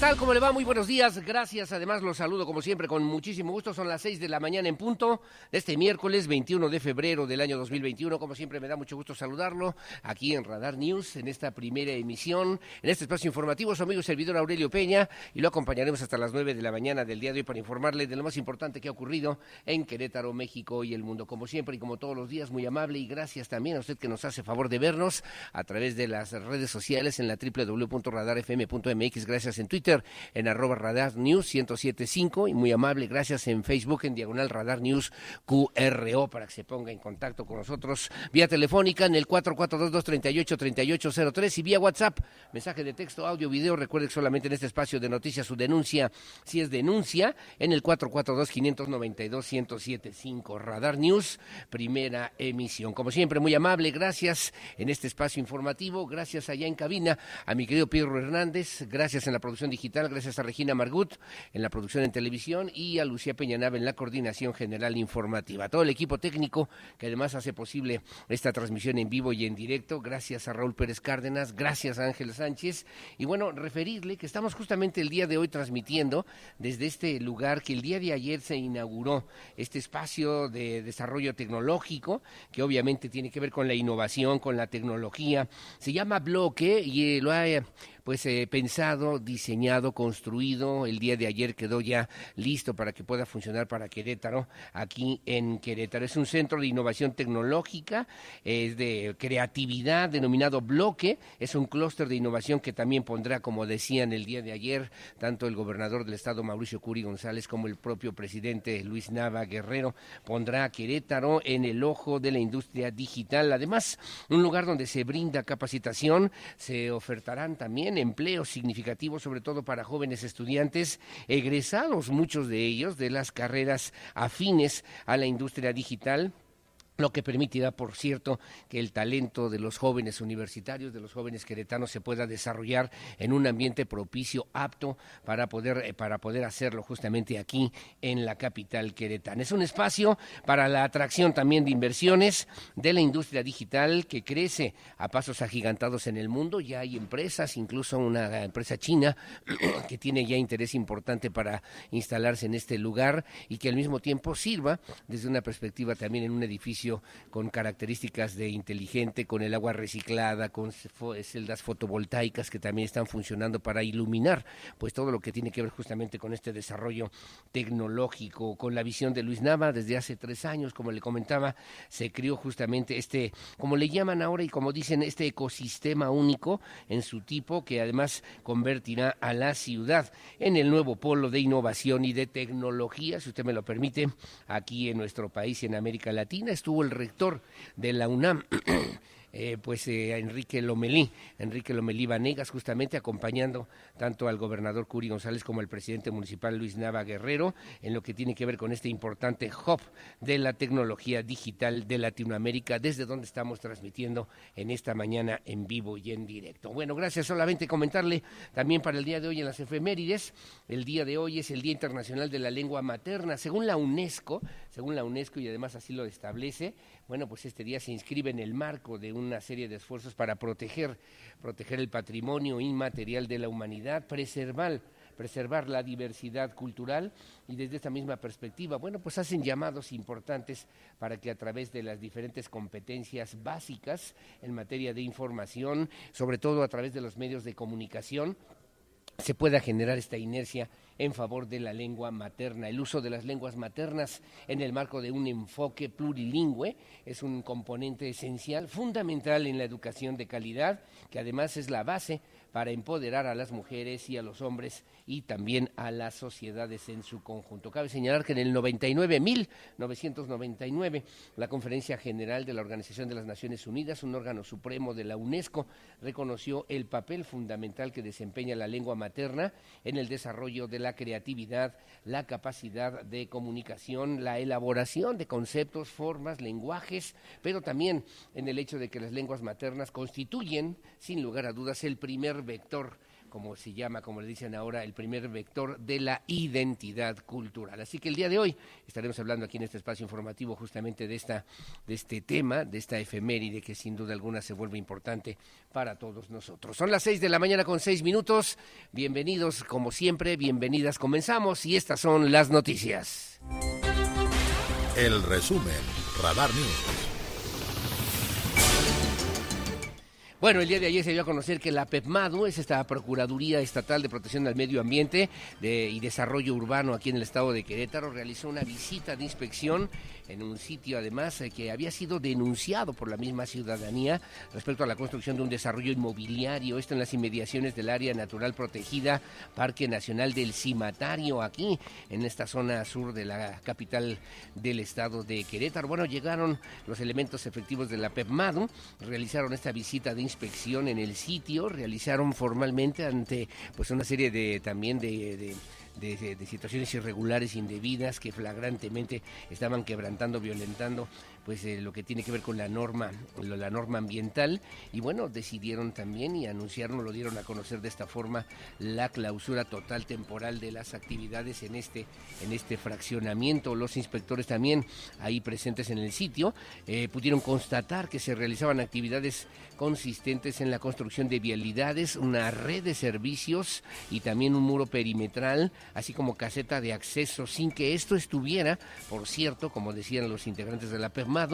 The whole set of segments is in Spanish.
Tal? ¿Cómo le va? Muy buenos días. Gracias. Además, los saludo como siempre con muchísimo gusto. Son las 6 de la mañana en punto de este miércoles 21 de febrero del año 2021. Como siempre, me da mucho gusto saludarlo aquí en Radar News, en esta primera emisión, en este espacio informativo. Su amigo servidor Aurelio Peña y lo acompañaremos hasta las 9 de la mañana del día de hoy para informarle de lo más importante que ha ocurrido en Querétaro, México y el mundo. Como siempre y como todos los días, muy amable y gracias también a usted que nos hace favor de vernos a través de las redes sociales en la www.radarfm.mx. Gracias en Twitter en arroba radar news 1075 y muy amable, gracias en Facebook en diagonal radar news QRO para que se ponga en contacto con nosotros vía telefónica en el 442-238-3803 y vía WhatsApp, mensaje de texto, audio, video. Recuerde que solamente en este espacio de noticias su denuncia, si es denuncia, en el 442-592-1075. Radar News, primera emisión. Como siempre, muy amable, gracias en este espacio informativo, gracias allá en cabina a mi querido Pedro Hernández, gracias en la producción digital gracias a Regina Margut en la producción en televisión y a Lucía Peñanave en la coordinación general informativa. Todo el equipo técnico que además hace posible esta transmisión en vivo y en directo, gracias a Raúl Pérez Cárdenas, gracias a Ángel Sánchez. Y bueno, referirle que estamos justamente el día de hoy transmitiendo desde este lugar que el día de ayer se inauguró, este espacio de desarrollo tecnológico, que obviamente tiene que ver con la innovación, con la tecnología. Se llama Bloque y lo ha pues eh, pensado, diseñado, construido. El día de ayer quedó ya listo para que pueda funcionar para Querétaro, aquí en Querétaro. Es un centro de innovación tecnológica, es de creatividad denominado Bloque, es un clúster de innovación que también pondrá, como decían el día de ayer, tanto el gobernador del estado Mauricio Curi González como el propio presidente Luis Nava Guerrero, pondrá Querétaro en el ojo de la industria digital. Además, un lugar donde se brinda capacitación, se ofertarán también empleos significativos, sobre todo para jóvenes estudiantes egresados, muchos de ellos, de las carreras afines a la industria digital lo que permitirá, por cierto, que el talento de los jóvenes universitarios, de los jóvenes queretanos, se pueda desarrollar en un ambiente propicio, apto para poder, eh, para poder hacerlo justamente aquí en la capital queretana. Es un espacio para la atracción también de inversiones de la industria digital que crece a pasos agigantados en el mundo. Ya hay empresas, incluso una empresa china, que tiene ya interés importante para instalarse en este lugar y que al mismo tiempo sirva desde una perspectiva también en un edificio con características de inteligente, con el agua reciclada, con celdas fotovoltaicas que también están funcionando para iluminar, pues todo lo que tiene que ver justamente con este desarrollo tecnológico, con la visión de Luis Nava desde hace tres años, como le comentaba, se crió justamente este, como le llaman ahora y como dicen, este ecosistema único en su tipo que además convertirá a la ciudad en el nuevo polo de innovación y de tecnología, si usted me lo permite, aquí en nuestro país y en América Latina. Estuvo el rector de la UNAM. Eh, pues eh, Enrique Lomelí, Enrique Lomelí Vanegas, justamente acompañando tanto al gobernador Curi González como al presidente municipal Luis Nava Guerrero en lo que tiene que ver con este importante hub de la tecnología digital de Latinoamérica, desde donde estamos transmitiendo en esta mañana en vivo y en directo. Bueno, gracias. Solamente comentarle también para el día de hoy en las efemérides, el día de hoy es el Día Internacional de la Lengua Materna. Según la UNESCO, según la UNESCO y además así lo establece, bueno, pues este día se inscribe en el marco de una serie de esfuerzos para proteger, proteger el patrimonio inmaterial de la humanidad, preservar preservar la diversidad cultural y desde esta misma perspectiva, bueno, pues hacen llamados importantes para que a través de las diferentes competencias básicas en materia de información, sobre todo a través de los medios de comunicación, se pueda generar esta inercia en favor de la lengua materna. El uso de las lenguas maternas en el marco de un enfoque plurilingüe es un componente esencial, fundamental en la educación de calidad, que además es la base para empoderar a las mujeres y a los hombres y también a las sociedades en su conjunto. Cabe señalar que en el 99, 1999, la Conferencia General de la Organización de las Naciones Unidas, un órgano supremo de la UNESCO, reconoció el papel fundamental que desempeña la lengua materna en el desarrollo de la creatividad, la capacidad de comunicación, la elaboración de conceptos, formas, lenguajes, pero también en el hecho de que las lenguas maternas constituyen, sin lugar a dudas, el primer vector como se llama, como le dicen ahora, el primer vector de la identidad cultural. Así que el día de hoy estaremos hablando aquí en este espacio informativo justamente de esta, de este tema, de esta efeméride que sin duda alguna se vuelve importante para todos nosotros. Son las seis de la mañana con seis minutos. Bienvenidos, como siempre, bienvenidas. Comenzamos y estas son las noticias. El resumen, Radar News. Bueno, el día de ayer se dio a conocer que la PEPMADU es esta Procuraduría Estatal de Protección del Medio Ambiente y Desarrollo Urbano aquí en el estado de Querétaro, realizó una visita de inspección en un sitio además eh, que había sido denunciado por la misma ciudadanía respecto a la construcción de un desarrollo inmobiliario, esto en las inmediaciones del área natural protegida Parque Nacional del Cimatario, aquí en esta zona sur de la capital del estado de Querétaro. Bueno, llegaron los elementos efectivos de la PEPMADU, realizaron esta visita de inspección en el sitio, realizaron formalmente ante pues una serie de también de de, situaciones irregulares, indebidas, que flagrantemente estaban quebrantando, violentando pues eh, lo que tiene que ver con la norma, la norma ambiental y bueno, decidieron también y anunciaron, lo dieron a conocer de esta forma la clausura total temporal de las actividades en este en este fraccionamiento. Los inspectores también ahí presentes en el sitio eh, pudieron constatar que se realizaban actividades consistentes en la construcción de vialidades, una red de servicios y también un muro perimetral, así como caseta de acceso, sin que esto estuviera, por cierto, como decían los integrantes de la PEMA,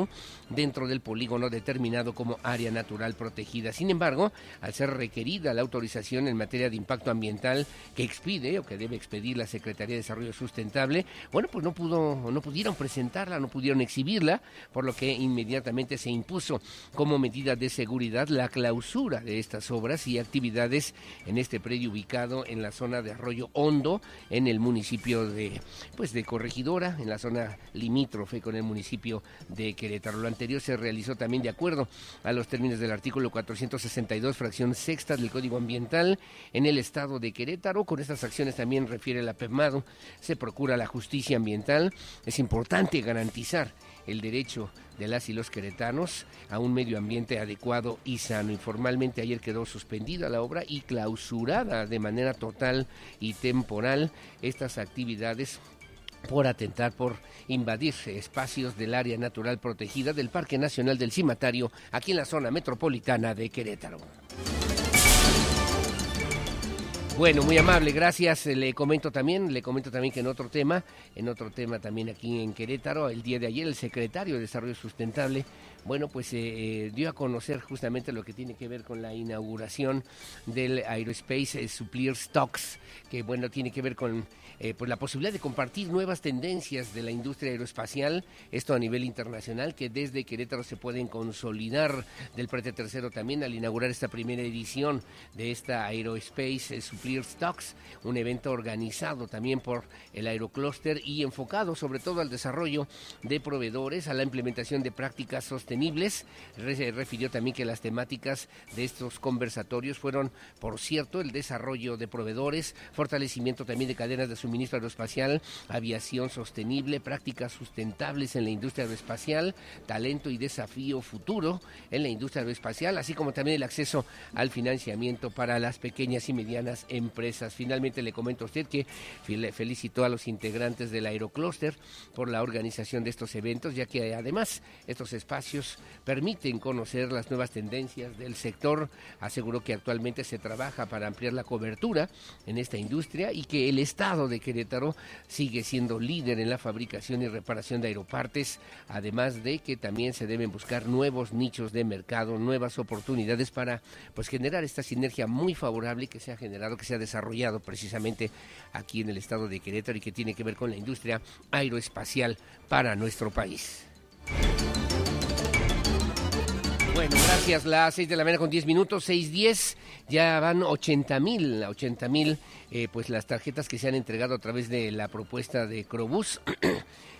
dentro del polígono determinado como área natural protegida. Sin embargo, al ser requerida la autorización en materia de impacto ambiental que expide o que debe expedir la Secretaría de Desarrollo Sustentable, bueno, pues no pudo, no pudieron presentarla, no pudieron exhibirla, por lo que inmediatamente se impuso como medida de seguridad la clausura de estas obras y actividades en este predio ubicado en la zona de Arroyo Hondo, en el municipio de, pues de Corregidora, en la zona limítrofe con el municipio de Querétaro. Lo anterior se realizó también de acuerdo a los términos del artículo 462, fracción sexta del Código Ambiental en el estado de Querétaro. Con estas acciones también refiere la PEMADO, se procura la justicia ambiental. Es importante garantizar el derecho de las y los queretanos a un medio ambiente adecuado y sano. Informalmente ayer quedó suspendida la obra y clausurada de manera total y temporal estas actividades por atentar, por invadir espacios del área natural protegida del Parque Nacional del Cimatario, aquí en la zona metropolitana de Querétaro. Bueno, muy amable, gracias. Le comento también, le comento también que en otro tema, en otro tema también aquí en Querétaro, el día de ayer el secretario de Desarrollo Sustentable, bueno, pues eh, eh, dio a conocer justamente lo que tiene que ver con la inauguración del Aerospace eh, Supplier Stocks, que bueno, tiene que ver con eh, pues la posibilidad de compartir nuevas tendencias de la industria aeroespacial, esto a nivel internacional, que desde Querétaro se pueden consolidar del prete tercero también al inaugurar esta primera edición de esta Aerospace Supplier Stocks, un evento organizado también por el Aerocluster y enfocado sobre todo al desarrollo de proveedores, a la implementación de prácticas sostenibles. Refirió también que las temáticas de estos conversatorios fueron, por cierto, el desarrollo de proveedores, fortalecimiento también de cadenas de suministro aeroespacial, aviación sostenible, prácticas sustentables en la industria aeroespacial, talento y desafío futuro en la industria aeroespacial, así como también el acceso al financiamiento para las pequeñas y medianas empresas. Finalmente le comento a usted que felicitó a los integrantes del Aerocluster por la organización de estos eventos, ya que además estos espacios permiten conocer las nuevas tendencias del sector. Aseguró que actualmente se trabaja para ampliar la cobertura en esta industria y que el Estado de Querétaro sigue siendo líder en la fabricación y reparación de aeropartes, además de que también se deben buscar nuevos nichos de mercado, nuevas oportunidades para pues generar esta sinergia muy favorable que se ha generado, que se ha desarrollado precisamente aquí en el estado de Querétaro y que tiene que ver con la industria aeroespacial para nuestro país. Bueno, gracias. Las seis de la mañana con diez minutos, seis diez. Ya van ochenta mil, ochenta mil, eh, pues las tarjetas que se han entregado a través de la propuesta de Crobús.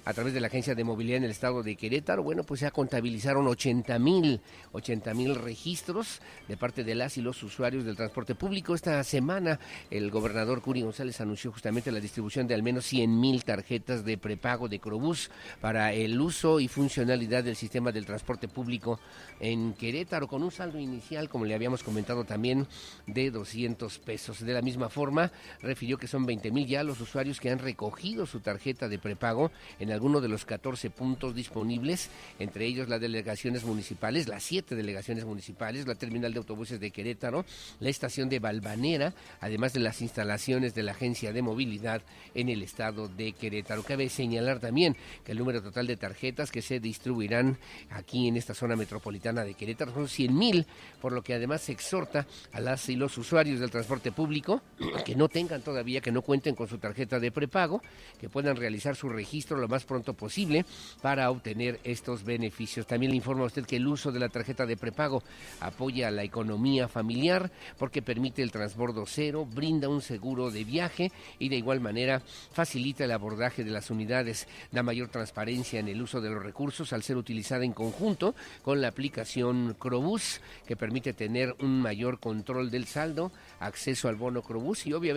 a través de la Agencia de Movilidad en el estado de Querétaro, bueno, pues ya contabilizaron 80 mil, 80 mil registros de parte de las y los usuarios del transporte público. Esta semana el gobernador Curi González anunció justamente la distribución de al menos 100 mil tarjetas de prepago de Crobús para el uso y funcionalidad del sistema del transporte público en Querétaro, con un saldo inicial, como le habíamos comentado también, de 200 pesos. De la misma forma, refirió que son 20 mil ya los usuarios que han recogido su tarjeta de prepago en alguno de los 14 puntos disponibles, entre ellos las delegaciones municipales, las siete delegaciones municipales, la terminal de autobuses de Querétaro, la estación de Balvanera, además de las instalaciones de la Agencia de Movilidad en el estado de Querétaro. Cabe señalar también que el número total de tarjetas que se distribuirán aquí en esta zona metropolitana de Querétaro son 100 mil, por lo que además se exhorta a las y los usuarios del transporte público que no tengan todavía, que no cuenten con su tarjeta de prepago, que puedan realizar su registro lo más pronto posible para obtener estos beneficios. También le informa a usted que el uso de la tarjeta de prepago apoya a la economía familiar porque permite el transbordo cero, brinda un seguro de viaje y de igual manera facilita el abordaje de las unidades, da mayor transparencia en el uso de los recursos al ser utilizada en conjunto con la aplicación Crobús que permite tener un mayor control del saldo, acceso al bono Crobús y obviamente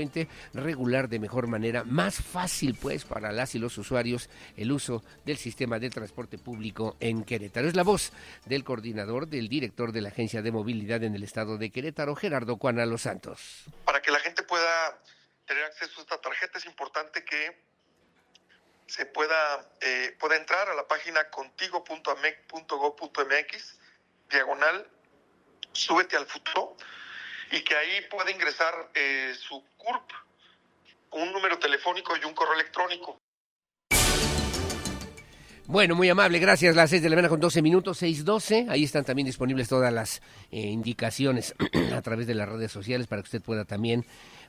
regular de mejor manera, más fácil pues para las y los usuarios el uso del sistema de transporte público en Querétaro. Es la voz del coordinador, del director de la Agencia de Movilidad en el estado de Querétaro, Gerardo Cuana Los Santos. Para que la gente pueda tener acceso a esta tarjeta es importante que se pueda, eh, pueda entrar a la página contigo.amec.gov.mx, diagonal, súbete al futuro, y que ahí pueda ingresar eh, su CURP, un número telefónico y un correo electrónico. Bueno, muy amable, gracias. Las seis de la mañana con 12 minutos, 6.12. Ahí están también disponibles todas las eh, indicaciones a través de las redes sociales para que usted pueda también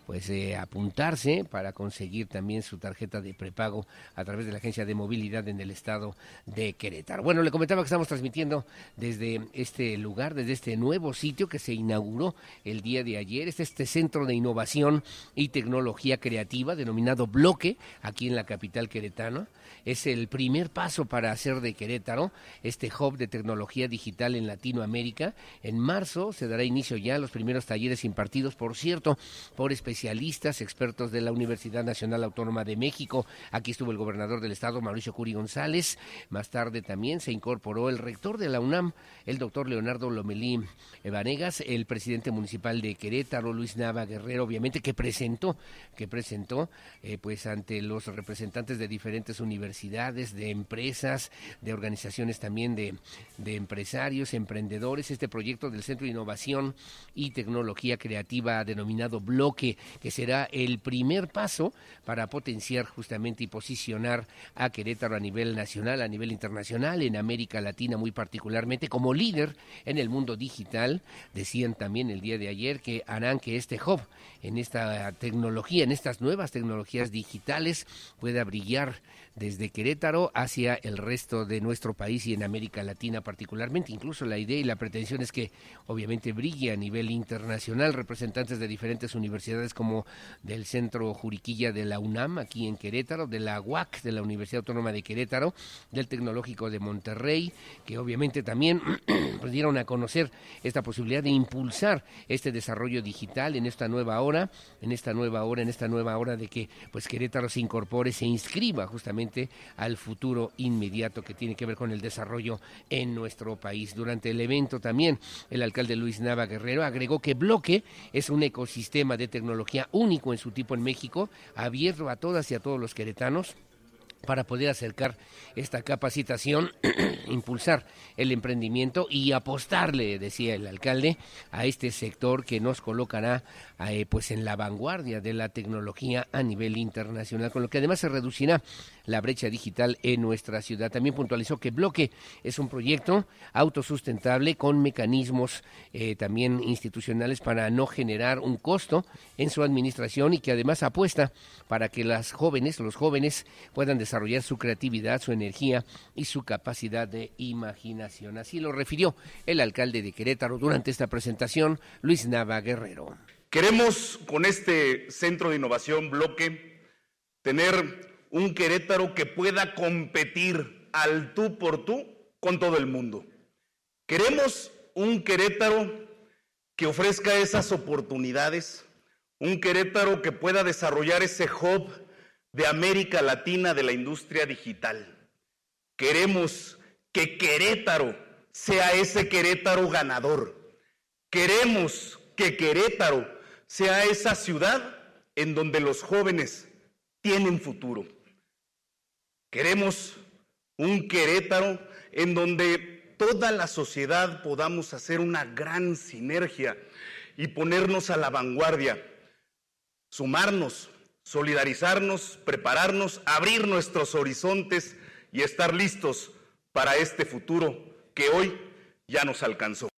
pues eh, apuntarse para conseguir también su tarjeta de prepago a través de la Agencia de Movilidad en el estado de Querétaro. Bueno, le comentaba que estamos transmitiendo desde este lugar, desde este nuevo sitio que se inauguró el día de ayer. Es este centro de innovación y tecnología creativa denominado Bloque, aquí en la capital queretana. Es el primer paso para hacer de Querétaro este hub de tecnología digital en Latinoamérica. En marzo se dará inicio ya a los primeros talleres impartidos, por cierto, por especialistas expertos de la Universidad Nacional Autónoma de México. Aquí estuvo el gobernador del estado, Mauricio Curi González. Más tarde también se incorporó el rector de la UNAM, el doctor Leonardo Lomelí Vanegas, el presidente municipal de Querétaro, Luis Nava Guerrero, obviamente, que presentó, que presentó, eh, pues ante los representantes de diferentes universidades, de empresas, de organizaciones también de, de empresarios, emprendedores, este proyecto del Centro de Innovación y Tecnología Creativa denominado Bloque que será el primer paso para potenciar justamente y posicionar a Querétaro a nivel nacional, a nivel internacional, en América Latina muy particularmente, como líder en el mundo digital. Decían también el día de ayer que harán que este hub en esta tecnología, en estas nuevas tecnologías digitales, pueda brillar desde Querétaro hacia el resto de nuestro país y en América Latina particularmente. Incluso la idea y la pretensión es que obviamente brille a nivel internacional representantes de diferentes universidades como del Centro Juriquilla de la UNAM aquí en Querétaro, de la UAC de la Universidad Autónoma de Querétaro, del Tecnológico de Monterrey, que obviamente también pues, dieron a conocer esta posibilidad de impulsar este desarrollo digital en esta nueva hora, en esta nueva hora, en esta nueva hora de que pues Querétaro se incorpore, se inscriba justamente al futuro inmediato que tiene que ver con el desarrollo en nuestro país. Durante el evento también el alcalde Luis Nava Guerrero agregó que Bloque es un ecosistema de tecnología único en su tipo en México, abierto a todas y a todos los queretanos para poder acercar esta capacitación, impulsar el emprendimiento y apostarle, decía el alcalde, a este sector que nos colocará eh, pues en la vanguardia de la tecnología a nivel internacional, con lo que además se reducirá la brecha digital en nuestra ciudad. También puntualizó que Bloque es un proyecto autosustentable con mecanismos eh, también institucionales para no generar un costo en su administración y que además apuesta para que las jóvenes, los jóvenes puedan desarrollar su creatividad, su energía y su capacidad de imaginación. Así lo refirió el alcalde de Querétaro durante esta presentación, Luis Nava Guerrero. Queremos con este centro de innovación bloque tener un Querétaro que pueda competir al tú por tú con todo el mundo. Queremos un Querétaro que ofrezca esas oportunidades, un Querétaro que pueda desarrollar ese hub de América Latina de la industria digital. Queremos que Querétaro sea ese Querétaro ganador. Queremos que Querétaro sea esa ciudad en donde los jóvenes tienen futuro. Queremos un Querétaro en donde toda la sociedad podamos hacer una gran sinergia y ponernos a la vanguardia, sumarnos, solidarizarnos, prepararnos, abrir nuestros horizontes y estar listos para este futuro que hoy ya nos alcanzó.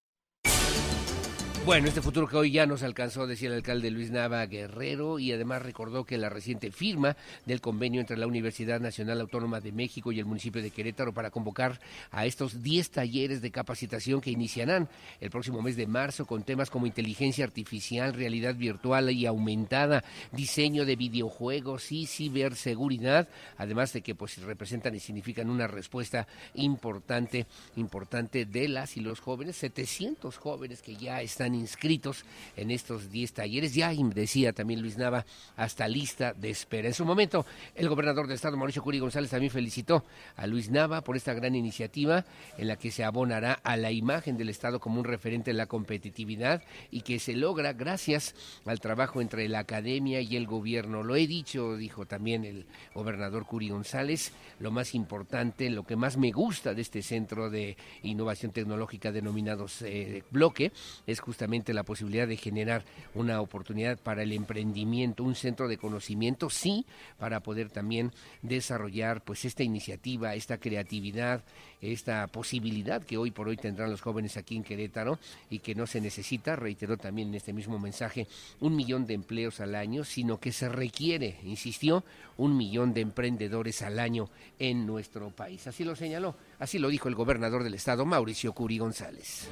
Bueno, este futuro que hoy ya nos alcanzó, decía el alcalde Luis Nava Guerrero, y además recordó que la reciente firma del convenio entre la Universidad Nacional Autónoma de México y el municipio de Querétaro para convocar a estos 10 talleres de capacitación que iniciarán el próximo mes de marzo con temas como inteligencia artificial, realidad virtual y aumentada, diseño de videojuegos y ciberseguridad, además de que pues representan y significan una respuesta importante, importante de las y los jóvenes, 700 jóvenes que ya están inscritos en estos 10 talleres. Ya decía también Luis Nava, hasta lista de espera. En su momento, el gobernador del estado, Mauricio Curi González, también felicitó a Luis Nava por esta gran iniciativa en la que se abonará a la imagen del estado como un referente en la competitividad y que se logra gracias al trabajo entre la academia y el gobierno. Lo he dicho, dijo también el gobernador Curi González, lo más importante, lo que más me gusta de este centro de innovación tecnológica denominados eh, bloque es justamente la posibilidad de generar una oportunidad para el emprendimiento, un centro de conocimiento, sí, para poder también desarrollar pues esta iniciativa, esta creatividad, esta posibilidad que hoy por hoy tendrán los jóvenes aquí en Querétaro y que no se necesita, reiteró también en este mismo mensaje, un millón de empleos al año, sino que se requiere, insistió, un millón de emprendedores al año en nuestro país. Así lo señaló, así lo dijo el gobernador del estado, Mauricio Curi González.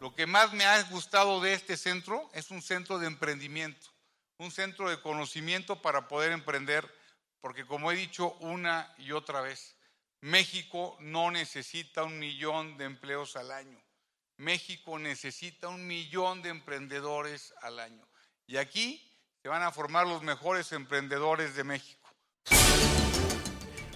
Lo que más me ha gustado de este centro es un centro de emprendimiento, un centro de conocimiento para poder emprender, porque como he dicho una y otra vez, México no necesita un millón de empleos al año. México necesita un millón de emprendedores al año. Y aquí se van a formar los mejores emprendedores de México.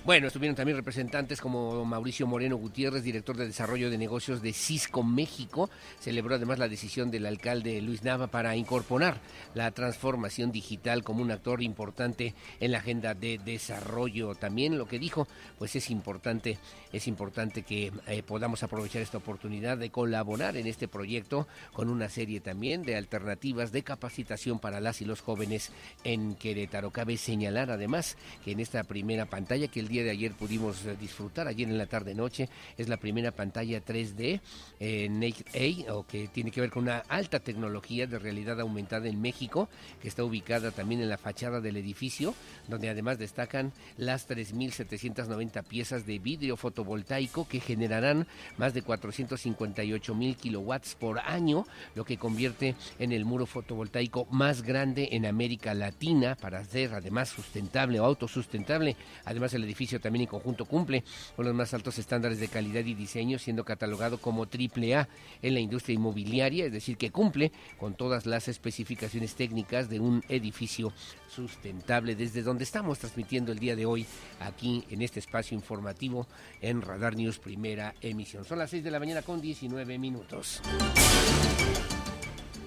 Bueno, estuvieron también representantes como Mauricio Moreno Gutiérrez, director de Desarrollo de Negocios de Cisco México. Celebró además la decisión del alcalde Luis Nava para incorporar la transformación digital como un actor importante en la agenda de desarrollo. También lo que dijo, pues es importante, es importante que eh, podamos aprovechar esta oportunidad de colaborar en este proyecto con una serie también de alternativas de capacitación para las y los jóvenes en Querétaro. Cabe señalar además que en esta primera pantalla que el día de ayer pudimos eh, disfrutar, ayer en la tarde-noche. Es la primera pantalla 3D eh, Naked A, o que tiene que ver con una alta tecnología de realidad aumentada en México, que está ubicada también en la fachada del edificio, donde además destacan las 3.790 piezas de vidrio fotovoltaico que generarán más de 458 mil kilowatts por año, lo que convierte en el muro fotovoltaico más grande en América Latina para ser además sustentable o autosustentable. Además, el edificio también en conjunto cumple con los más altos estándares de calidad y diseño, siendo catalogado como triple A en la industria inmobiliaria, es decir, que cumple con todas las especificaciones técnicas de un edificio sustentable, desde donde estamos transmitiendo el día de hoy aquí en este espacio informativo en Radar News Primera Emisión. Son las 6 de la mañana con 19 minutos.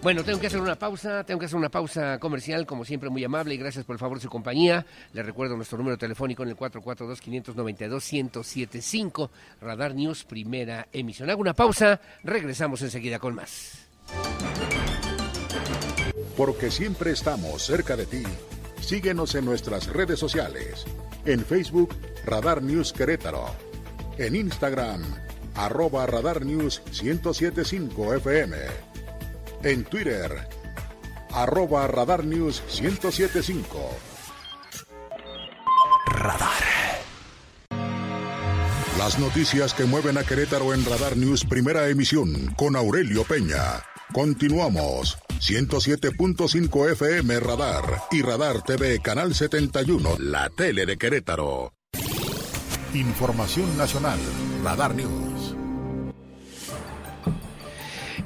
Bueno, tengo que hacer una pausa, tengo que hacer una pausa comercial, como siempre muy amable y gracias por el favor de su compañía. Le recuerdo nuestro número telefónico en el 442-592-1075, Radar News, primera emisión. Hago una pausa, regresamos enseguida con más. Porque siempre estamos cerca de ti, síguenos en nuestras redes sociales. En Facebook, Radar News Querétaro. En Instagram, arroba Radar News 1075 FM en Twitter, arroba Radar News 1075. Radar. Las noticias que mueven a Querétaro en Radar News Primera Emisión con Aurelio Peña. Continuamos. 107.5 FM Radar y Radar TV Canal 71, la tele de Querétaro. Información nacional, Radar News.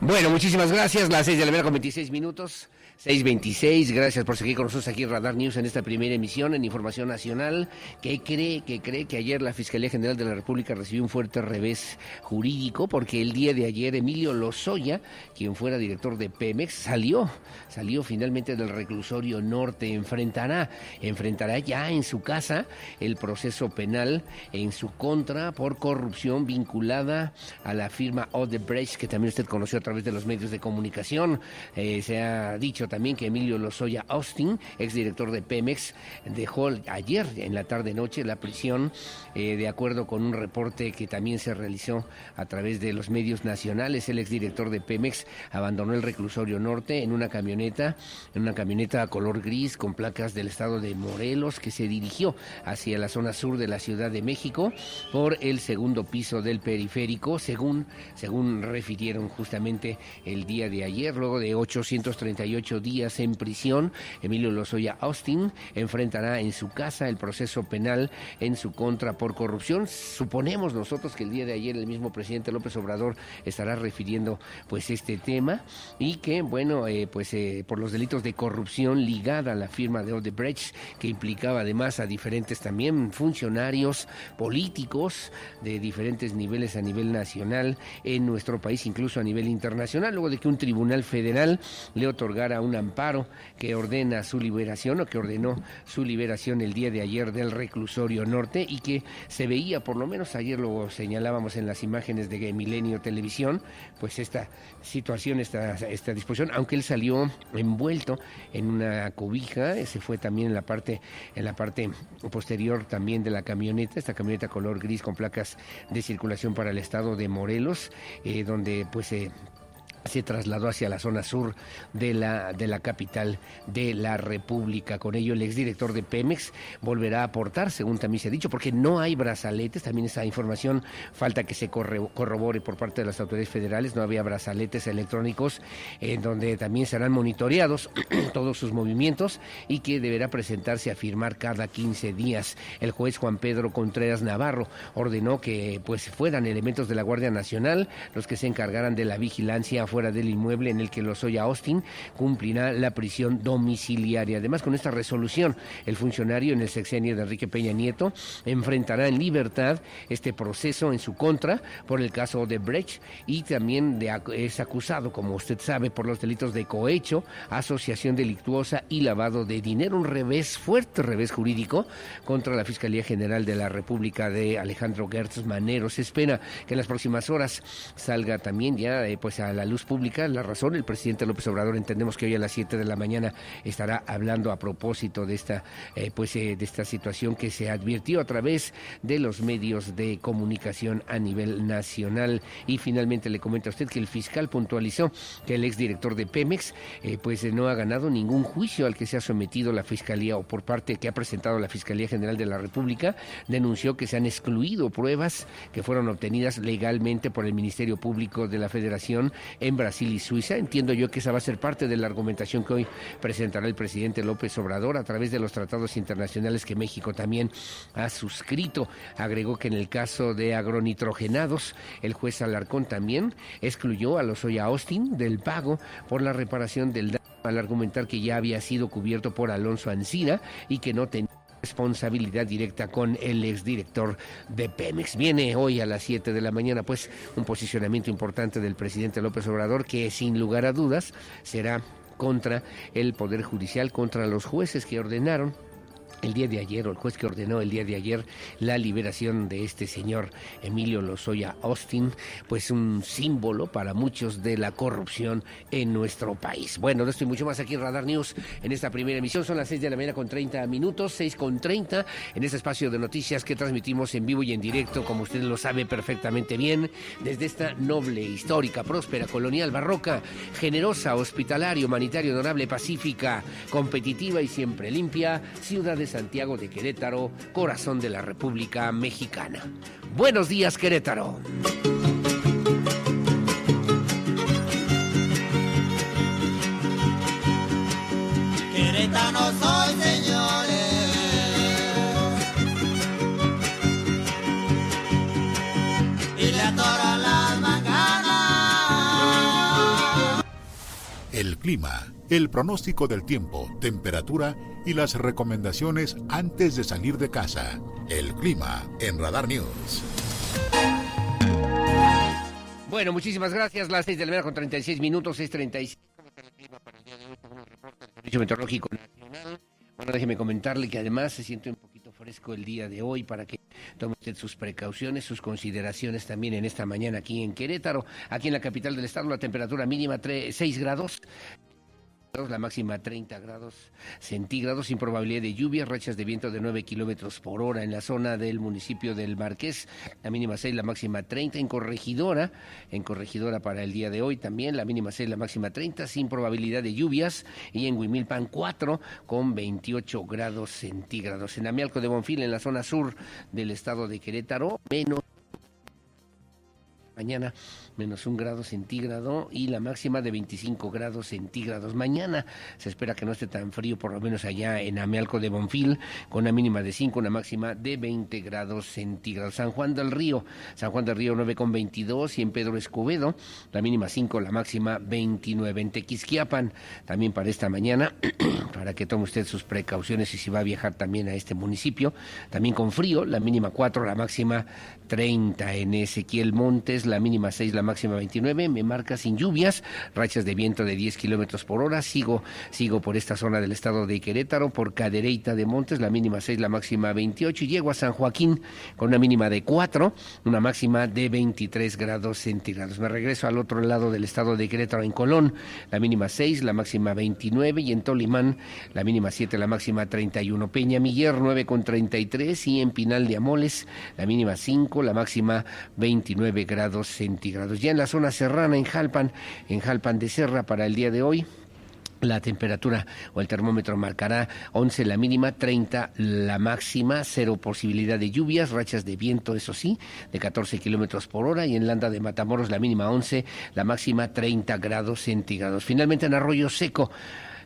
Bueno, muchísimas gracias. Las 6 de la mañana con 26 minutos. 626, gracias por seguir con nosotros aquí Radar News en esta primera emisión en Información Nacional. ¿Qué cree? que cree que ayer la Fiscalía General de la República recibió un fuerte revés jurídico? Porque el día de ayer Emilio Lozoya, quien fuera director de Pemex, salió, salió finalmente del reclusorio norte, enfrentará, enfrentará ya en su casa el proceso penal en su contra por corrupción vinculada a la firma Odebrecht, que también usted conoció a través de los medios de comunicación. Eh, se ha dicho también que Emilio Lozoya Austin, exdirector de Pemex, dejó ayer en la tarde-noche la prisión, eh, de acuerdo con un reporte que también se realizó a través de los medios nacionales. El exdirector de Pemex abandonó el reclusorio norte en una camioneta, en una camioneta color gris con placas del estado de Morelos que se dirigió hacia la zona sur de la Ciudad de México por el segundo piso del periférico, según, según refirieron justamente el día de ayer, luego de 838 días en prisión. Emilio Lozoya Austin enfrentará en su casa el proceso penal en su contra por corrupción. Suponemos nosotros que el día de ayer el mismo presidente López Obrador estará refiriendo pues este tema y que bueno eh, pues eh, por los delitos de corrupción ligada a la firma de Odebrecht que implicaba además a diferentes también funcionarios políticos de diferentes niveles a nivel nacional en nuestro país incluso a nivel internacional luego de que un tribunal federal le otorgara un un amparo que ordena su liberación o que ordenó su liberación el día de ayer del reclusorio norte y que se veía, por lo menos ayer lo señalábamos en las imágenes de Milenio Televisión, pues esta situación, esta, esta disposición, aunque él salió envuelto en una cobija, se fue también en la parte, en la parte posterior también de la camioneta, esta camioneta color gris con placas de circulación para el estado de Morelos, eh, donde pues se se trasladó hacia la zona sur de la, de la capital de la República. Con ello, el exdirector de Pemex volverá a aportar, según también se ha dicho, porque no hay brazaletes, también esa información falta que se corrobore por parte de las autoridades federales, no había brazaletes electrónicos en donde también serán monitoreados todos sus movimientos y que deberá presentarse a firmar cada 15 días. El juez Juan Pedro Contreras Navarro ordenó que pues fueran elementos de la Guardia Nacional los que se encargaran de la vigilancia fuera del inmueble en el que Lozoya Austin cumplirá la prisión domiciliaria. Además, con esta resolución, el funcionario en el sexenio de Enrique Peña Nieto enfrentará en libertad este proceso en su contra por el caso de Brecht y también es acusado, como usted sabe, por los delitos de cohecho, asociación delictuosa y lavado de dinero. Un revés, fuerte revés jurídico contra la Fiscalía General de la República de Alejandro Gertz Manero. Se espera que en las próximas horas salga también ya eh, pues a la luz Pública. La razón, el presidente López Obrador, entendemos que hoy a las 7 de la mañana estará hablando a propósito de esta, eh, pues, eh, de esta situación que se advirtió a través de los medios de comunicación a nivel nacional. Y finalmente le comenta a usted que el fiscal puntualizó que el exdirector de Pemex, eh, pues, no ha ganado ningún juicio al que se ha sometido la Fiscalía o por parte que ha presentado la Fiscalía General de la República. Denunció que se han excluido pruebas que fueron obtenidas legalmente por el Ministerio Público de la Federación Brasil y Suiza. Entiendo yo que esa va a ser parte de la argumentación que hoy presentará el presidente López Obrador a través de los tratados internacionales que México también ha suscrito. Agregó que en el caso de agronitrogenados, el juez Alarcón también excluyó a los Oya Austin del pago por la reparación del daño al argumentar que ya había sido cubierto por Alonso Ancira y que no tenía responsabilidad directa con el exdirector de Pemex. Viene hoy a las 7 de la mañana pues un posicionamiento importante del presidente López Obrador que sin lugar a dudas será contra el Poder Judicial, contra los jueces que ordenaron el día de ayer, o el juez que ordenó el día de ayer la liberación de este señor Emilio Lozoya Austin, pues un símbolo para muchos de la corrupción en nuestro país. Bueno, no estoy mucho más aquí en Radar News en esta primera emisión. Son las 6 de la mañana con 30 minutos, 6 con 30 en este espacio de noticias que transmitimos en vivo y en directo, como usted lo sabe perfectamente bien, desde esta noble, histórica, próspera, colonial, barroca, generosa, hospitalaria, humanitaria, honorable, pacífica, competitiva y siempre limpia, ciudad de Santiago de Querétaro, corazón de la República Mexicana. Buenos días, Querétaro. Querétaro soy, señores. Y le adoro las. El clima, el pronóstico del tiempo, temperatura y las recomendaciones antes de salir de casa. El clima en Radar News. Bueno, muchísimas gracias. Las 6 de la mañana con 36 minutos, 6.36. Servicio Meteorológico. Bueno, déjeme comentarle que además se siente un poquito fresco el día de hoy para que tome usted sus precauciones, sus consideraciones también en esta mañana aquí en Querétaro. Aquí en la capital del estado la temperatura mínima 3, 6 grados. La máxima 30 grados centígrados, sin probabilidad de lluvia, rachas de viento de 9 kilómetros por hora en la zona del municipio del Marqués, la mínima 6, la máxima 30 en Corregidora, en Corregidora para el día de hoy también, la mínima 6, la máxima 30, sin probabilidad de lluvias, y en Huimilpan 4 con 28 grados centígrados. En Amialco de Bonfil, en la zona sur del estado de Querétaro, menos mañana menos un grado centígrado y la máxima de 25 grados centígrados. Mañana se espera que no esté tan frío, por lo menos allá en Amealco de Bonfil, con una mínima de 5, una máxima de 20 grados centígrados. San Juan del Río, San Juan del Río 9 con 22 y en Pedro Escobedo, la mínima 5, la máxima 29. En Tequisquiapan, también para esta mañana, para que tome usted sus precauciones y si va a viajar también a este municipio, también con frío, la mínima 4, la máxima 30. En Ezequiel Montes, la mínima 6, la máxima 29, me marca sin lluvias, rachas de viento de 10 kilómetros por hora. Sigo, sigo por esta zona del estado de Querétaro, por Cadereyta de Montes, la mínima 6, la máxima 28. Y llego a San Joaquín con una mínima de 4, una máxima de 23 grados centígrados. Me regreso al otro lado del estado de Querétaro, en Colón, la mínima 6, la máxima 29. Y en Tolimán, la mínima 7, la máxima 31. Peña Miller, 9 con 33. Y en Pinal de Amoles, la mínima 5, la máxima 29 grados centígrados. Ya en la zona serrana, en Jalpan, en Jalpan de Serra para el día de hoy. La temperatura o el termómetro marcará 11 la mínima, 30 la máxima, cero posibilidad de lluvias, rachas de viento, eso sí, de 14 kilómetros por hora. Y en Landa de Matamoros la mínima 11, la máxima 30 grados centígrados. Finalmente en Arroyo Seco.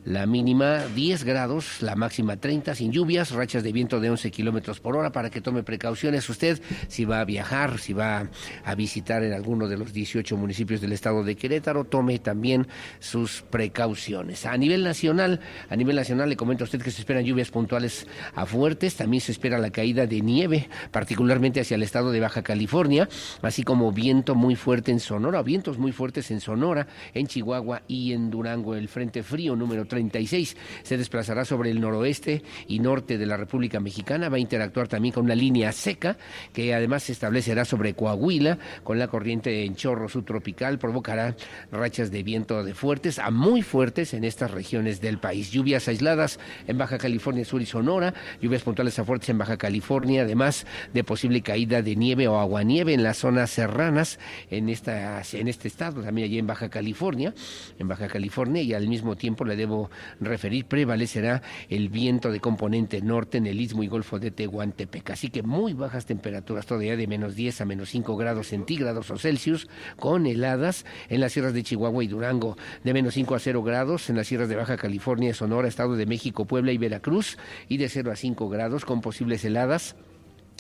La mínima 10 grados, la máxima 30, sin lluvias, rachas de viento de 11 kilómetros por hora para que tome precauciones usted si va a viajar, si va a visitar en alguno de los 18 municipios del estado de Querétaro, tome también sus precauciones. A nivel nacional, a nivel nacional le comento a usted que se esperan lluvias puntuales a fuertes, también se espera la caída de nieve, particularmente hacia el estado de Baja California, así como viento muy fuerte en Sonora, vientos muy fuertes en Sonora, en Chihuahua y en Durango. El Frente Frío número 36 se desplazará sobre el noroeste y norte de la República Mexicana. Va a interactuar también con una línea seca que además se establecerá sobre Coahuila con la corriente en chorro subtropical. Provocará rachas de viento de fuertes a muy fuertes en estas regiones del país. Lluvias aisladas en Baja California Sur y Sonora, lluvias puntuales a fuertes en Baja California, además de posible caída de nieve o aguanieve en las zonas serranas en, esta, en este estado, también allí en Baja California, en Baja California y al mismo tiempo le debo referir, prevalecerá el viento de componente norte en el istmo y golfo de Tehuantepec. Así que muy bajas temperaturas, todavía de menos 10 a menos 5 grados centígrados o Celsius, con heladas en las sierras de Chihuahua y Durango, de menos 5 a 0 grados en las sierras de Baja California, Sonora, Estado de México, Puebla y Veracruz, y de 0 a 5 grados con posibles heladas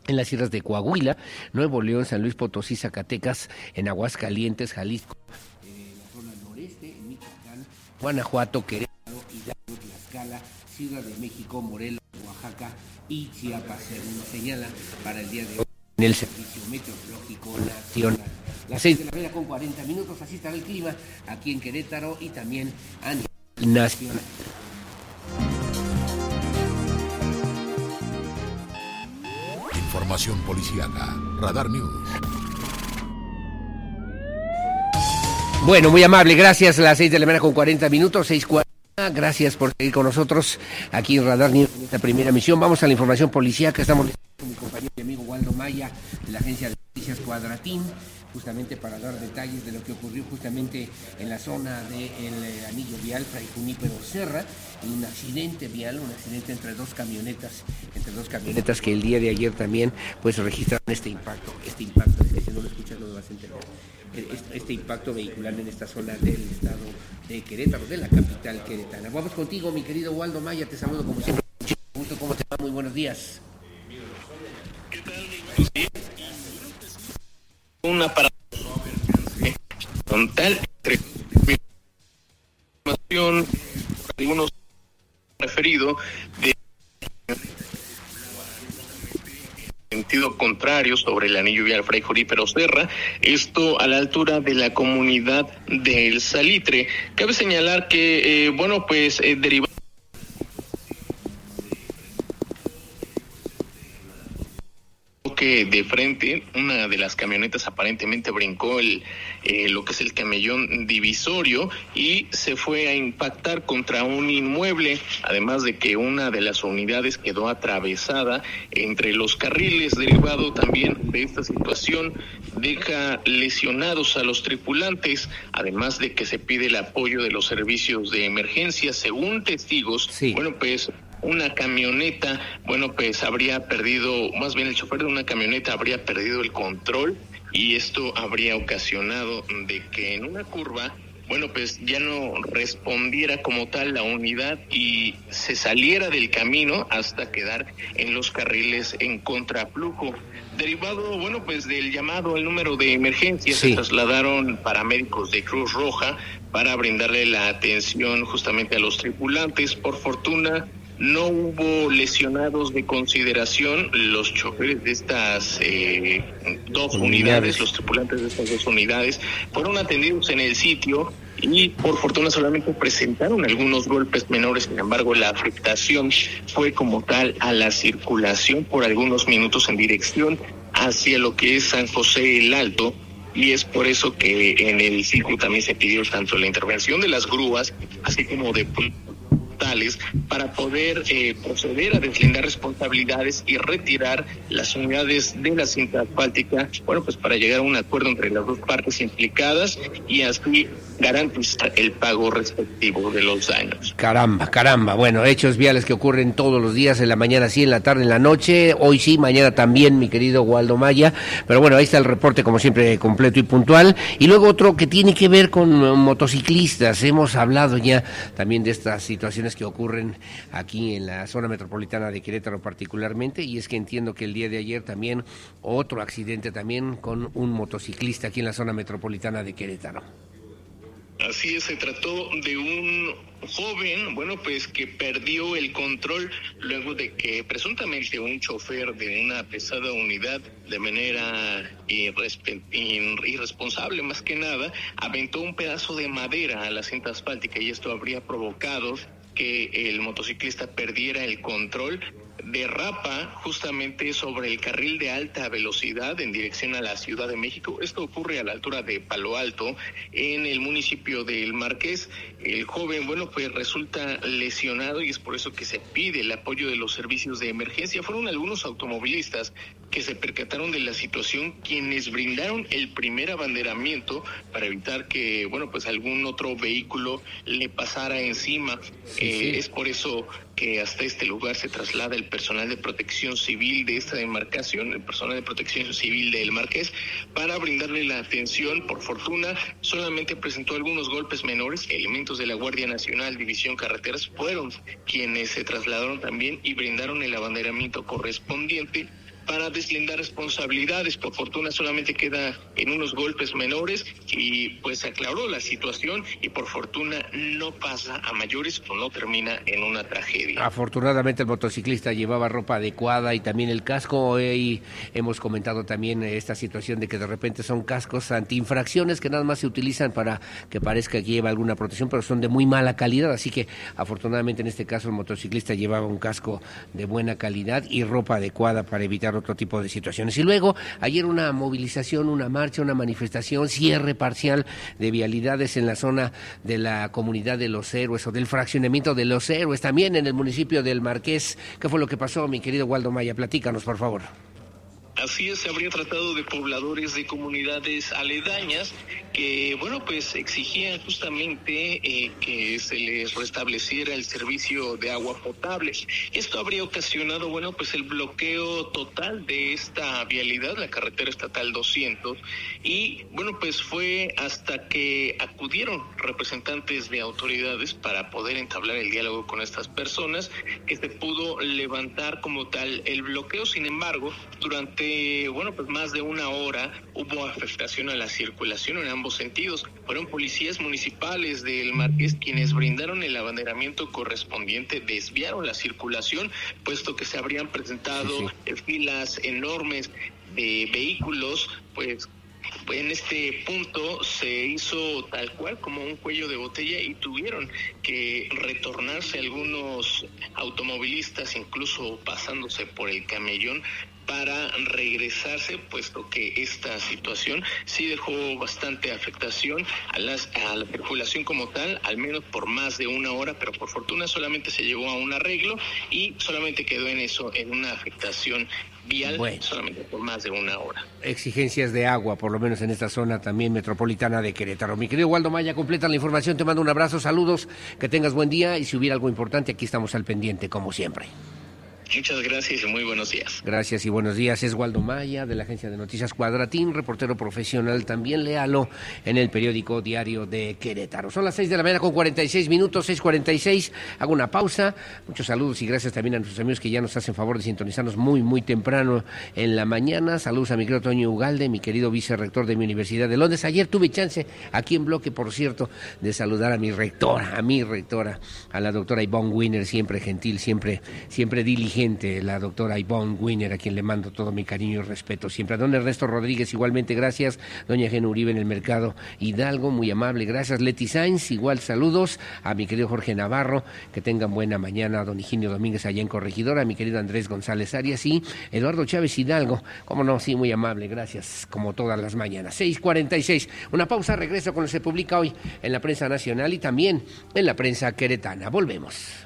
en las sierras de Coahuila, Nuevo León, San Luis Potosí, Zacatecas, en Aguascalientes, Jalisco, en la zona noreste, en Michoacán, Guanajuato, Querétaro, Hidalgo, Tlaxcala, Ciudad de México, Morelos, Oaxaca y Chiapas, según señala para el día de hoy en el Servicio Meteorológico Nacional. Las 6 de la mañana con 40 minutos, así estará el clima aquí en Querétaro y también a nivel nacional. Información policíaca. Radar News. Bueno, muy amable, gracias. Las 6 de la mañana con 40 minutos, 6.40. Gracias por seguir con nosotros aquí en Radar News en esta primera emisión. Vamos a la información policíaca. Estamos con mi compañero y amigo Waldo Maya de la agencia de noticias Cuadratín justamente para dar detalles de lo que ocurrió justamente en la zona del eh, anillo vial Fray Junípero Serra, un accidente vial, un accidente entre dos camionetas, entre dos camionetas que el día de ayer también pues registraron este impacto, este impacto, si no lo escuchas no lo vas a entender este impacto vehicular en esta zona del estado Querétaro, de la capital queretana. Vamos contigo, mi querido Waldo Maya, te saludo como siempre. Mucho ¿cómo te va? Muy buenos días. ¿Qué tal? Una parada frontal entre algunos referido de sentido contrario sobre el anillo vial Fray Jurípero Serra, esto a la altura de la comunidad del Salitre. Cabe señalar que, eh, bueno, pues eh, derivado que de frente una de las camionetas aparentemente brincó el eh, lo que es el camellón divisorio y se fue a impactar contra un inmueble además de que una de las unidades quedó atravesada entre los carriles derivado también de esta situación deja lesionados a los tripulantes además de que se pide el apoyo de los servicios de emergencia según testigos Sí. bueno pues una camioneta, bueno, pues habría perdido, más bien el chofer de una camioneta habría perdido el control y esto habría ocasionado de que en una curva, bueno, pues ya no respondiera como tal la unidad y se saliera del camino hasta quedar en los carriles en contraflujo. Derivado, bueno, pues del llamado al número de emergencia, Sí. se trasladaron paramédicos de Cruz Roja para brindarle la atención justamente a los tripulantes. Por fortuna, no hubo lesionados de consideración. Los choferes de estas eh, dos Unidades. unidades, los tripulantes de estas dos unidades, fueron atendidos en el sitio y por fortuna solamente presentaron algunos golpes menores. Sin embargo, la afectación fue como tal a la circulación por algunos minutos en dirección hacia lo que es San José el Alto y es por eso que en el sitio también se pidió tanto la intervención de las grúas, así como de para poder eh, proceder a deslindar responsabilidades y retirar las unidades de la cinta asfáltica, bueno, pues para llegar a un acuerdo entre las dos partes implicadas y así garantizar el pago respectivo de los daños. Caramba, caramba. Bueno, hechos viales que ocurren todos los días, en la mañana sí, en la tarde, en la noche. Hoy sí, mañana también, mi querido Waldo Maya. Pero bueno, ahí está el reporte, como siempre, completo y puntual. Y luego otro que tiene que ver con motociclistas. Hemos hablado ya también de estas situaciones que ocurren aquí en la zona metropolitana de Querétaro particularmente. Y es que entiendo que el día de ayer también otro accidente también con un motociclista aquí en la zona metropolitana de Querétaro. Así es, se trató de un joven, bueno, pues que perdió el control luego de que presuntamente un chofer de una pesada unidad de manera irresponsable más que nada aventó un pedazo de madera a la cinta asfáltica y esto habría provocado que el motociclista perdiera el control derrapa justamente sobre el carril de alta velocidad en dirección a la Ciudad de México. Esto ocurre a la altura de Palo Alto, en el municipio del Marqués. El joven, bueno, pues resulta lesionado y es por eso que se pide el apoyo de los servicios de emergencia. Fueron algunos automovilistas que se percataron de la situación, quienes brindaron el primer abanderamiento para evitar que, bueno, pues algún otro vehículo le pasara encima. Sí, Eh. Es por eso que hasta este lugar se traslada el personal de protección civil de esta demarcación, el personal de protección civil del Marqués, para brindarle la atención. Por fortuna, solamente presentó algunos golpes menores. Elementos de la Guardia Nacional, División Carreteras, fueron quienes se trasladaron también y brindaron el abanderamiento correspondiente para deslindar responsabilidades. Por fortuna solamente queda en unos golpes menores y pues aclaró la situación y por fortuna no pasa a mayores o no termina en una tragedia. Afortunadamente el motociclista llevaba ropa adecuada y también el casco. Hoy hemos comentado también eh, esta situación de que de repente son cascos antiinfracciones que nada más se utilizan para que parezca que lleva alguna protección, pero son de muy mala calidad. Así que afortunadamente en este caso el motociclista llevaba un casco de buena calidad y ropa adecuada para evitar otro tipo de situaciones. Y luego ayer una movilización, una marcha, una manifestación, cierre parcial de vialidades en la zona de la comunidad de los héroes o del fraccionamiento de los héroes, también en el municipio del Marqués. ¿Qué fue lo que pasó, mi querido Waldo Maya? Platícanos, por favor. Así es, se habría tratado de pobladores de comunidades aledañas que, bueno, pues exigían justamente eh, que se les restableciera el servicio de agua potable. Esto habría ocasionado, bueno, pues el bloqueo total de esta vialidad, la carretera estatal 200, y, bueno, pues fue hasta que acudieron representantes de autoridades para poder entablar el diálogo con estas personas que se pudo levantar como tal el bloqueo. Sin embargo, durante, bueno, pues más de una hora hubo afectación a la circulación en ambos sentidos. Fueron policías municipales del Marqués quienes brindaron el abanderamiento correspondiente, desviaron la circulación, puesto que se habrían presentado filas enormes de vehículos, pues en este punto se hizo tal cual como un cuello de botella y tuvieron que retornarse algunos automovilistas, incluso pasándose por el camellón para regresarse, puesto que esta situación sí dejó bastante afectación a, las, a la circulación como tal, al menos por más de una hora, pero por fortuna solamente se llegó a un arreglo y solamente quedó en eso, en una afectación vial solamente por más de una hora. Exigencias de agua, por lo menos en esta zona también metropolitana de Querétaro. Mi querido Waldo Maya, completa la información, te mando un abrazo, saludos, que tengas buen día y si hubiera algo importante, aquí estamos al pendiente, como siempre. Muchas gracias y muy buenos días. Gracias y buenos días. Es Waldo Maya de la agencia de noticias Cuadratín, reportero profesional. También léalo en el periódico Diario de Querétaro. Son las 6 de la mañana con 46 minutos, 6.46. Hago una pausa. Muchos saludos y gracias también a nuestros amigos que ya nos hacen favor de sintonizarnos muy, muy temprano en la mañana. Saludos a mi querido Toño Ugalde, mi querido vicerrector de mi Universidad de Londres. Ayer tuve chance aquí en bloque, por cierto, de saludar a mi rectora, a mi rectora, a la doctora Ivonne Winner, siempre gentil, siempre, siempre diligente la doctora Ivonne Winner, a quien le mando todo mi cariño y respeto siempre. A don Ernesto Rodríguez, igualmente gracias. Doña Gena Uribe en el mercado Hidalgo, muy amable, gracias. Leti Sainz, igual saludos. A mi querido Jorge Navarro, que tengan buena mañana. A don Higinio Domínguez allá en Corregidora. A mi querido Andrés González Arias y Eduardo Chávez Hidalgo. Como no, sí, muy amable, gracias, como todas las mañanas. 6.46, una pausa, regreso con lo que se publica hoy en la prensa nacional y también en la prensa queretana. Volvemos.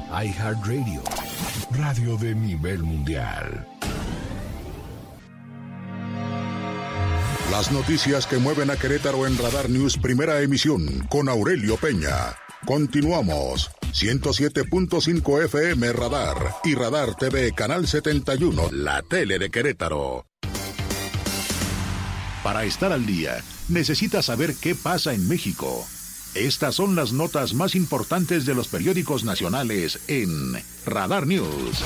iHeartRadio, radio de nivel mundial. Las noticias que mueven a Querétaro en Radar News, primera emisión, con Aurelio Peña. Continuamos. 107.5 FM Radar y Radar TV Canal 71, la tele de Querétaro. Para estar al día, necesitas saber qué pasa en México. Estas son las notas más importantes de los periódicos nacionales en Radar News.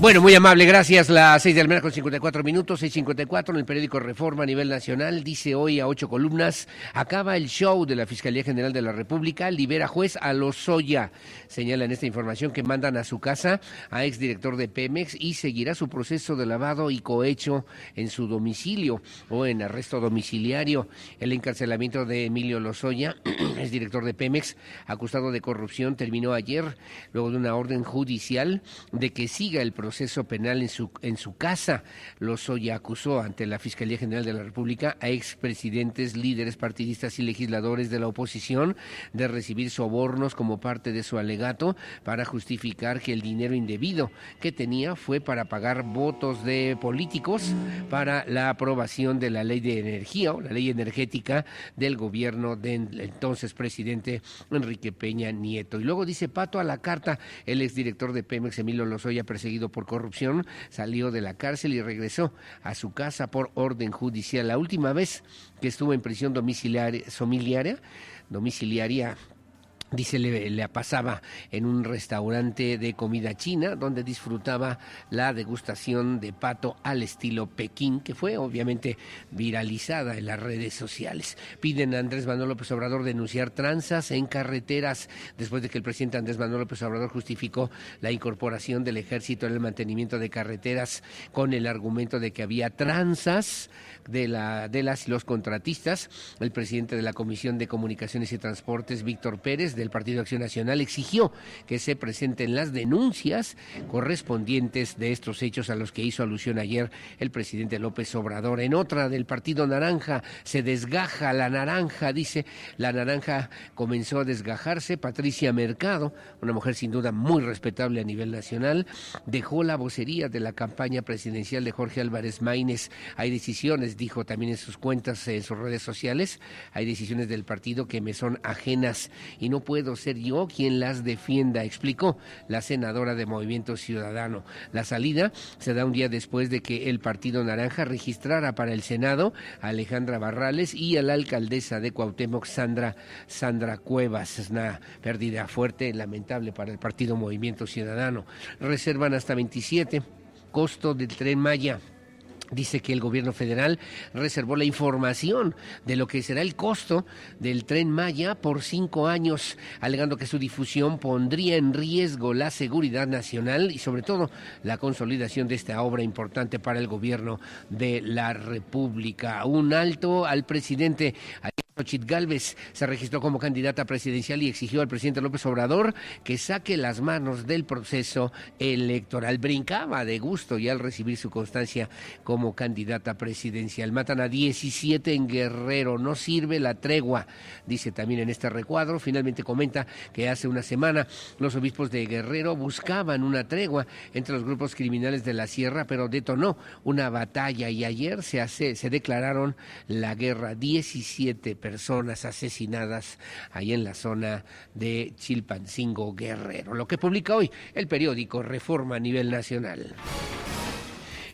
Bueno, muy amable, gracias. Las seis de la mañana con 54 minutos, 6.54 en el periódico Reforma a nivel nacional. Dice hoy a ocho columnas, acaba el show de la Fiscalía General de la República, libera juez a Lozoya. Señala en esta información que mandan a su casa a exdirector de Pemex y seguirá su proceso de lavado y cohecho en su domicilio o en arresto domiciliario. El encarcelamiento de Emilio Lozoya, exdirector de Pemex, acusado de corrupción, terminó ayer luego de una orden judicial de que siga el proceso proceso penal en su, en su casa. Lozoya acusó ante la Fiscalía General de la República a expresidentes, líderes partidistas y legisladores de la oposición de recibir sobornos como parte de su alegato para justificar que el dinero indebido que tenía fue para pagar votos de políticos para la aprobación de la ley de energía o la ley energética del gobierno del entonces presidente Enrique Peña Nieto. Y luego dice Pato a la carta, el exdirector de Pemex, Emilio Lozoya, perseguido por por corrupción, salió de la cárcel y regresó a su casa por orden judicial. La última vez que estuvo en prisión domiciliaria, domiciliaria Dice, le, le, pasaba en un restaurante de comida china donde disfrutaba la degustación de pato al estilo Pekín, que fue obviamente viralizada en las redes sociales. Piden a Andrés Manuel López Obrador denunciar tranzas en carreteras después de que el presidente Andrés Manuel López Obrador justificó la incorporación del ejército en el mantenimiento de carreteras con el argumento de que había tranzas de, la, de las los contratistas. El presidente de la Comisión de Comunicaciones y Transportes, Víctor Pérez, del Partido Acción Nacional exigió que se presenten las denuncias correspondientes de estos hechos a los que hizo alusión ayer el presidente López Obrador. En otra del Partido Naranja se desgaja la naranja, dice, la naranja comenzó a desgajarse. Patricia Mercado, una mujer sin duda muy respetable a nivel nacional, dejó la vocería de la campaña presidencial de Jorge Álvarez Maínez. Hay decisiones, dijo también en sus cuentas, en sus redes sociales, hay decisiones del partido que me son ajenas y no puedo ser yo quien las defienda, explicó la senadora de Movimiento Ciudadano. La salida se da un día después de que el Partido Naranja registrara para el Senado a Alejandra Barrales y a la alcaldesa de Cuauhtémoc, Sandra, Sandra Cuevas. Es una pérdida fuerte, lamentable para el Partido Movimiento Ciudadano. Reservan hasta 27 costo del tren Maya dice que el gobierno federal reservó la información de lo que será el costo del tren Maya por cinco años, alegando que su difusión pondría en riesgo la seguridad nacional y sobre todo la consolidación de esta obra importante para el gobierno de la República. Un alto al presidente. Xochitl Galvez se registró como candidata presidencial y exigió al presidente López Obrador que saque las manos del proceso electoral. Brincaba de gusto y al recibir su constancia como candidata presidencial. Matan a 17 en Guerrero, no sirve la tregua, dice también en este recuadro. Finalmente comenta que hace una semana los obispos de Guerrero buscaban una tregua entre los grupos criminales de la sierra, pero detonó una batalla y ayer se, hace, se declararon la guerra. 17 personas asesinadas ahí en la zona de Chilpancingo Guerrero. Lo que publica hoy el periódico Reforma a nivel nacional.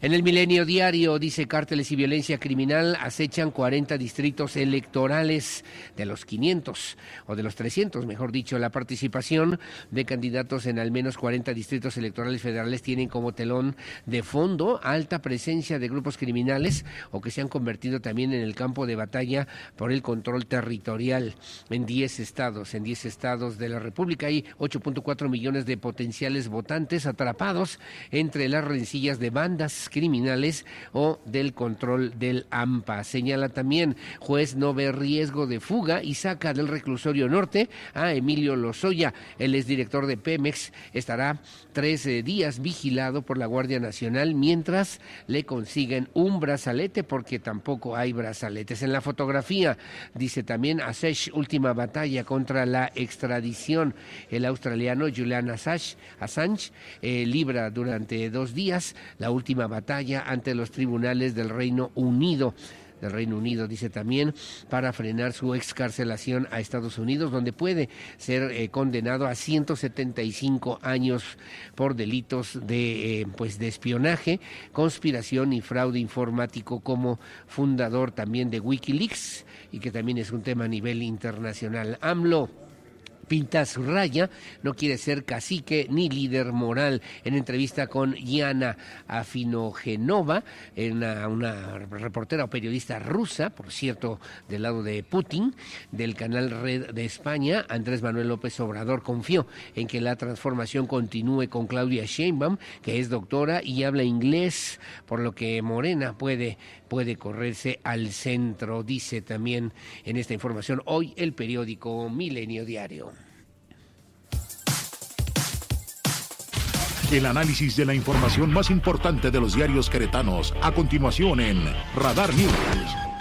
En el Milenio Diario dice cárteles y violencia criminal acechan 40 distritos electorales de los 500 o de los 300, mejor dicho. La participación de candidatos en al menos 40 distritos electorales federales tienen como telón de fondo alta presencia de grupos criminales o que se han convertido también en el campo de batalla por el control territorial en 10 estados. En 10 estados de la República hay 8.4 millones de potenciales votantes atrapados entre las rencillas de bandas criminales o del control del AMPA. Señala también, juez no ve riesgo de fuga y saca del reclusorio norte a Emilio Lozoya. El exdirector de Pemex estará tres días vigilado por la Guardia Nacional mientras le consiguen un brazalete porque tampoco hay brazaletes. En la fotografía dice también Assange, última batalla contra la extradición. El australiano Julian Assange, Assange eh, libra durante dos días la última batalla ante los tribunales del Reino Unido del Reino Unido, dice también, para frenar su excarcelación a Estados Unidos, donde puede ser eh, condenado a 175 años por delitos de, eh, pues de espionaje, conspiración y fraude informático como fundador también de Wikileaks y que también es un tema a nivel internacional. AMLO pinta su raya, no quiere ser cacique ni líder moral. En entrevista con Yana Afinogenova, una, una reportera o periodista rusa, por cierto, del lado de Putin, del canal Red de España, Andrés Manuel López Obrador confió en que la transformación continúe con Claudia Sheinbaum, que es doctora y habla inglés, por lo que Morena puede puede correrse al centro, dice también en esta información hoy el periódico Milenio Diario. El análisis de la información más importante de los diarios queretanos, a continuación en Radar News.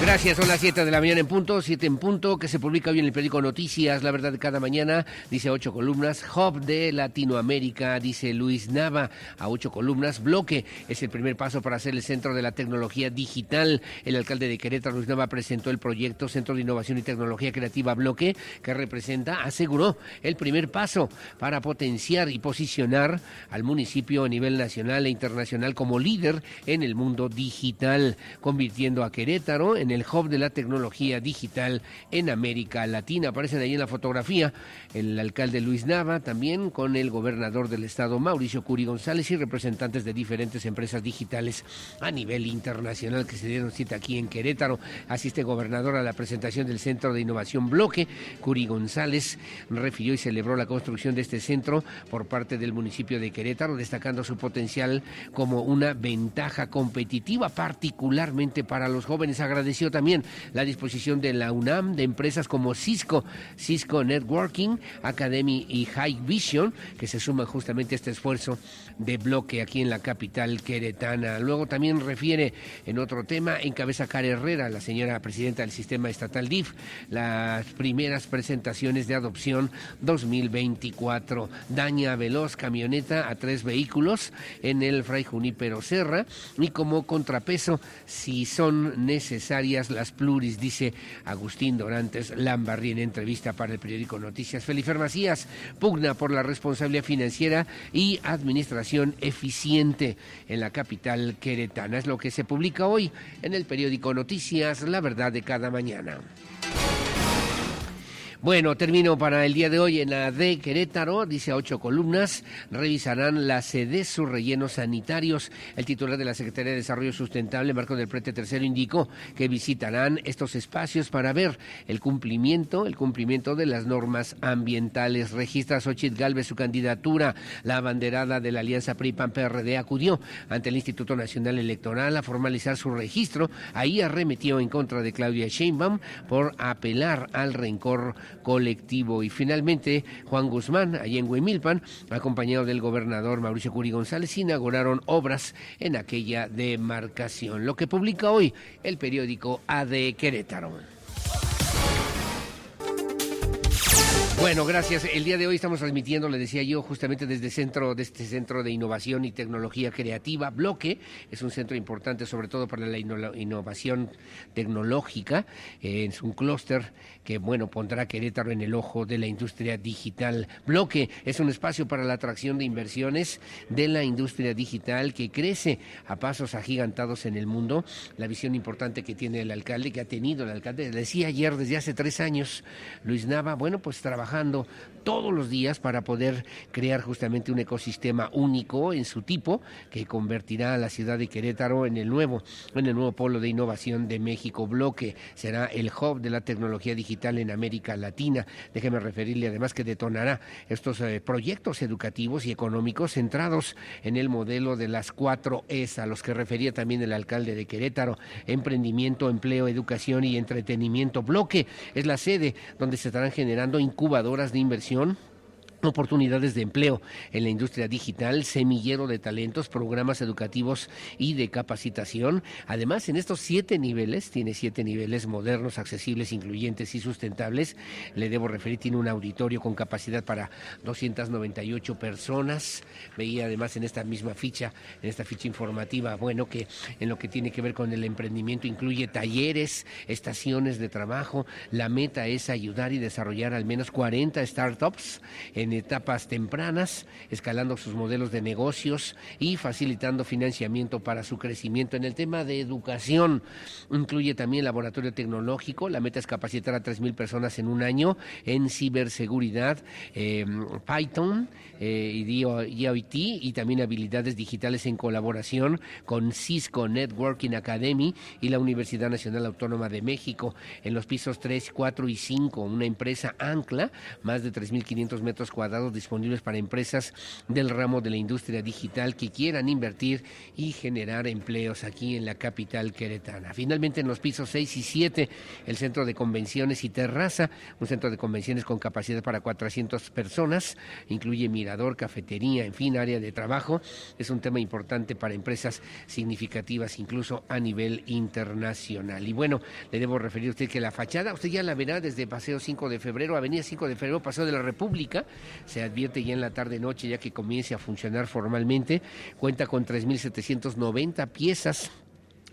Gracias, son las 7 de la mañana en punto, 7 en punto, que se publica hoy en el periódico Noticias, la verdad cada mañana, dice ocho columnas, Hub de Latinoamérica, dice Luis Nava, a ocho columnas, bloque, es el primer paso para ser el centro de la tecnología digital. El alcalde de Querétaro, Luis Nava, presentó el proyecto Centro de Innovación y Tecnología Creativa Bloque, que representa, aseguró, el primer paso para potenciar y posicionar al municipio a nivel nacional e internacional como líder en el mundo digital, convirtiendo a Querétaro en en el hub de la tecnología digital en América Latina. Aparecen ahí en la fotografía el alcalde Luis Nava, también con el gobernador del estado Mauricio Curi González y representantes de diferentes empresas digitales a nivel internacional que se dieron cita aquí en Querétaro. Asiste gobernador a la presentación del Centro de Innovación Bloque. Curi González refirió y celebró la construcción de este centro por parte del municipio de Querétaro, destacando su potencial como una ventaja competitiva, particularmente para los jóvenes. También la disposición de la UNAM, de empresas como Cisco, Cisco Networking, Academy y High Vision, que se suman justamente a este esfuerzo de bloque aquí en la capital queretana. Luego también refiere en otro tema, encabeza Cara Herrera, la señora presidenta del sistema estatal DIF, las primeras presentaciones de adopción 2024. Daña veloz camioneta a tres vehículos en el Fray Junípero Serra y como contrapeso, si son las pluris, dice Agustín Dorantes Lambarri en entrevista para el periódico Noticias. Felifer Macías pugna por la responsabilidad financiera y administración eficiente en la capital queretana. Es lo que se publica hoy en el periódico Noticias, la verdad de cada mañana. Bueno, termino para el día de hoy en la de Querétaro, dice a ocho columnas, revisarán la sede sus rellenos sanitarios. El titular de la Secretaría de Desarrollo Sustentable, Marco del Prete Tercero, indicó que visitarán estos espacios para ver el cumplimiento, el cumplimiento de las normas ambientales. Registra Xochitl Galvez su candidatura. La abanderada de la Alianza PRI-PAN-PRD acudió ante el Instituto Nacional Electoral a formalizar su registro. Ahí arremetió en contra de Claudia Sheinbaum por apelar al rencor colectivo. Y finalmente, Juan Guzmán, allí en Huimilpan, acompañado del gobernador Mauricio Curi González, inauguraron obras en aquella demarcación. Lo que publica hoy el periódico AD Querétaro. Bueno, gracias. El día de hoy estamos transmitiendo, le decía yo, justamente desde centro, de este centro de innovación y tecnología creativa, Bloque. Es un centro importante, sobre todo para la innovación tecnológica. Eh, es un clúster que, bueno, pondrá Querétaro en el ojo de la industria digital. Bloque es un espacio para la atracción de inversiones de la industria digital que crece a pasos agigantados en el mundo. La visión importante que tiene el alcalde, que ha tenido el alcalde, decía ayer, desde hace tres años, Luis Nava, bueno, pues trabajando todos los días para poder crear justamente un ecosistema único en su tipo que convertirá a la ciudad de Querétaro en el nuevo en el nuevo polo de innovación de México bloque será el hub de la tecnología digital en América Latina. Déjeme referirle además que detonará estos eh, proyectos educativos y económicos centrados en el modelo de las cuatro Es a los que refería también el alcalde de Querétaro. Emprendimiento empleo educación y entretenimiento. Bloque es la sede donde se estarán generando incubadoras de inversión oportunidades de empleo en la industria digital, semillero de talentos, programas educativos y de capacitación. Además, en estos siete niveles, tiene siete niveles modernos, accesibles, incluyentes y sustentables. Le debo referir, tiene un auditorio con capacidad para 298 personas. Veía además en esta misma ficha, en esta ficha informativa, bueno, que en lo que tiene que ver con el emprendimiento incluye talleres, estaciones de trabajo. La meta es ayudar y desarrollar al menos 40 startups en etapas tempranas, escalando sus modelos de negocios y facilitando financiamiento para su crecimiento. En el tema de educación, incluye también laboratorio tecnológico. La meta es capacitar a 3.000 personas en un año en ciberseguridad, eh, Python eh, IoT y también habilidades digitales en colaboración con Cisco Networking Academy y la Universidad Nacional Autónoma de México. En los pisos 3, 4 y 5, una empresa ancla, más de 3.500 metros cuadrados disponibles para empresas del ramo de la industria digital que quieran invertir y generar empleos aquí en la capital queretana. Finalmente, en los pisos 6 y 7, el centro de convenciones y terraza, un centro de convenciones con capacidad para 400 personas, incluye cafetería, en fin, área de trabajo. Es un tema importante para empresas significativas, incluso a nivel internacional. Y bueno, le debo referir a usted que la fachada, usted ya la verá desde Paseo 5 de febrero, Avenida 5 de febrero, Paseo de la República, se advierte ya en la tarde-noche ya que comience a funcionar formalmente. Cuenta con 3.790 piezas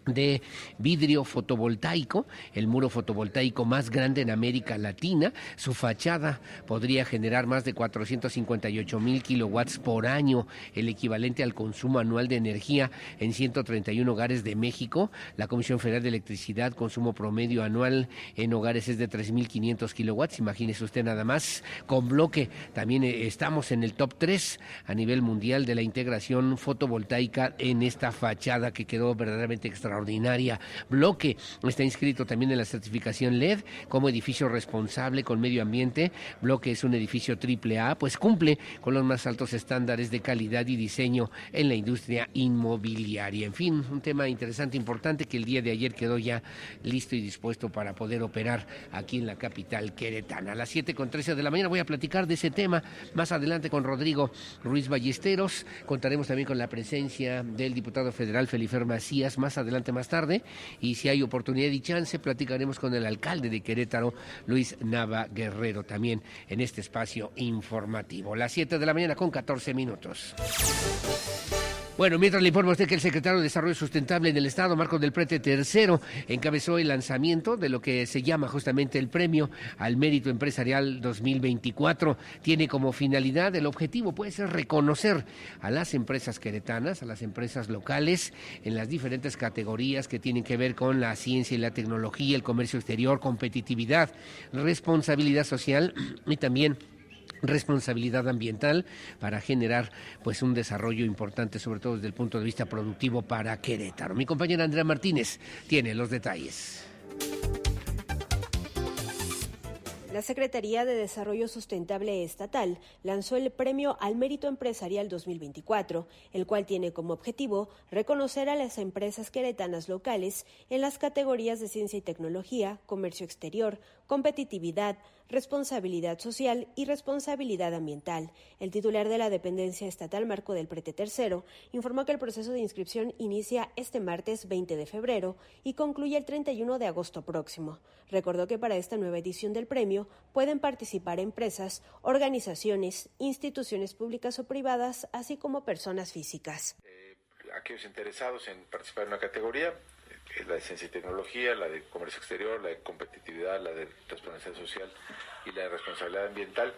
de vidrio fotovoltaico, el muro fotovoltaico más grande en América Latina. Su fachada podría generar más de 458 mil kilowatts por año, el equivalente al consumo anual de energía en 131 hogares de México. La Comisión Federal de Electricidad, consumo promedio anual en hogares es de 3.500 kilowatts. Imagínese usted nada más. Con bloque también eh, estamos en el top 3 a nivel mundial de la integración fotovoltaica en esta fachada que quedó verdaderamente extraordinaria extraordinaria. Bloque está inscrito también en la certificación LED como edificio responsable con medio ambiente. Bloque es un edificio triple A, pues cumple con los más altos estándares de calidad y diseño en la industria inmobiliaria. En fin, un tema interesante, importante que el día de ayer quedó ya listo y dispuesto para poder operar aquí en la capital queretana. A las 7 con 13 de la mañana voy a platicar de ese tema más adelante con Rodrigo Ruiz Ballesteros. Contaremos también con la presencia del diputado federal Felifer Macías más adelante más tarde y si hay oportunidad y chance platicaremos con el alcalde de Querétaro, Luis Nava Guerrero, también en este espacio informativo. Las 7 de la mañana con 14 minutos. Bueno, mientras le informo a usted que el secretario de Desarrollo Sustentable en el Estado, Marco del Prete III, encabezó el lanzamiento de lo que se llama justamente el Premio al Mérito Empresarial 2024. Tiene como finalidad, el objetivo puede ser reconocer a las empresas queretanas, a las empresas locales, en las diferentes categorías que tienen que ver con la ciencia y la tecnología, el comercio exterior, competitividad, responsabilidad social y también responsabilidad ambiental para generar pues un desarrollo importante sobre todo desde el punto de vista productivo para Querétaro. Mi compañera Andrea Martínez tiene los detalles. La Secretaría de Desarrollo Sustentable Estatal lanzó el Premio al Mérito Empresarial 2024, el cual tiene como objetivo reconocer a las empresas queretanas locales en las categorías de ciencia y tecnología, comercio exterior, competitividad, responsabilidad social y responsabilidad ambiental. El titular de la dependencia estatal, Marco del Prete III, informó que el proceso de inscripción inicia este martes 20 de febrero y concluye el 31 de agosto próximo. Recordó que para esta nueva edición del premio pueden participar empresas, organizaciones, instituciones públicas o privadas, así como personas físicas. Eh, aquellos interesados en participar en una categoría la de ciencia y tecnología, la de comercio exterior, la de competitividad, la de responsabilidad social y la de responsabilidad ambiental,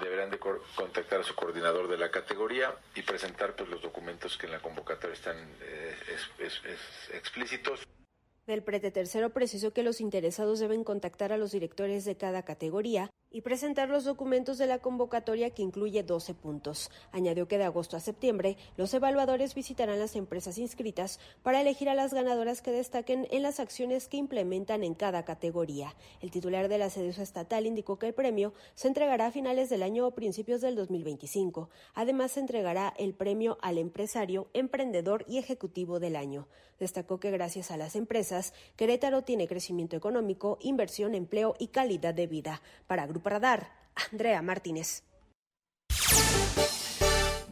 deberán de contactar a su coordinador de la categoría y presentar pues, los documentos que en la convocatoria están eh, explícitos. Del prete tercero precisó que los interesados deben contactar a los directores de cada categoría y presentar los documentos de la convocatoria que incluye 12 puntos. Añadió que de agosto a septiembre los evaluadores visitarán las empresas inscritas para elegir a las ganadoras que destaquen en las acciones que implementan en cada categoría. El titular de la SEDUSA estatal indicó que el premio se entregará a finales del año o principios del 2025. Además, se entregará el premio al empresario, emprendedor y ejecutivo del año. Destacó que gracias a las empresas, Querétaro tiene crecimiento económico, inversión, empleo y calidad de vida. Para Radar, Andrea Martínez.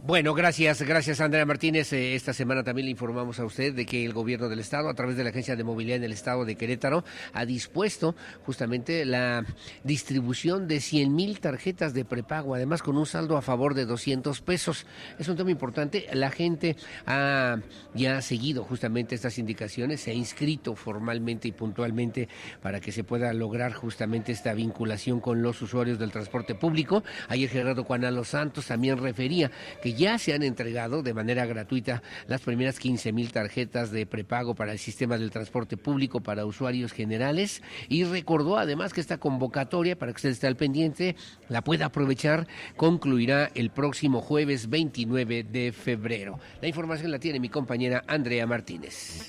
Bueno, gracias, gracias Andrea Martínez. Eh, esta semana también le informamos a usted de que el gobierno del Estado, a través de la Agencia de Movilidad del Estado de Querétaro, ha dispuesto justamente la distribución de 100 mil tarjetas de prepago, además con un saldo a favor de 200 pesos. Es un tema importante. La gente ha ya seguido justamente estas indicaciones, se ha inscrito formalmente y puntualmente para que se pueda lograr justamente esta vinculación con los usuarios del transporte público. Ayer Gerardo Juan Los Santos también refería que ya se han entregado de manera gratuita las primeras 15 mil tarjetas de prepago para el sistema del transporte público para usuarios generales y recordó además que esta convocatoria, para que usted esté al pendiente, la pueda aprovechar, concluirá el próximo jueves 29 de febrero. La información la tiene mi compañera Andrea Martínez.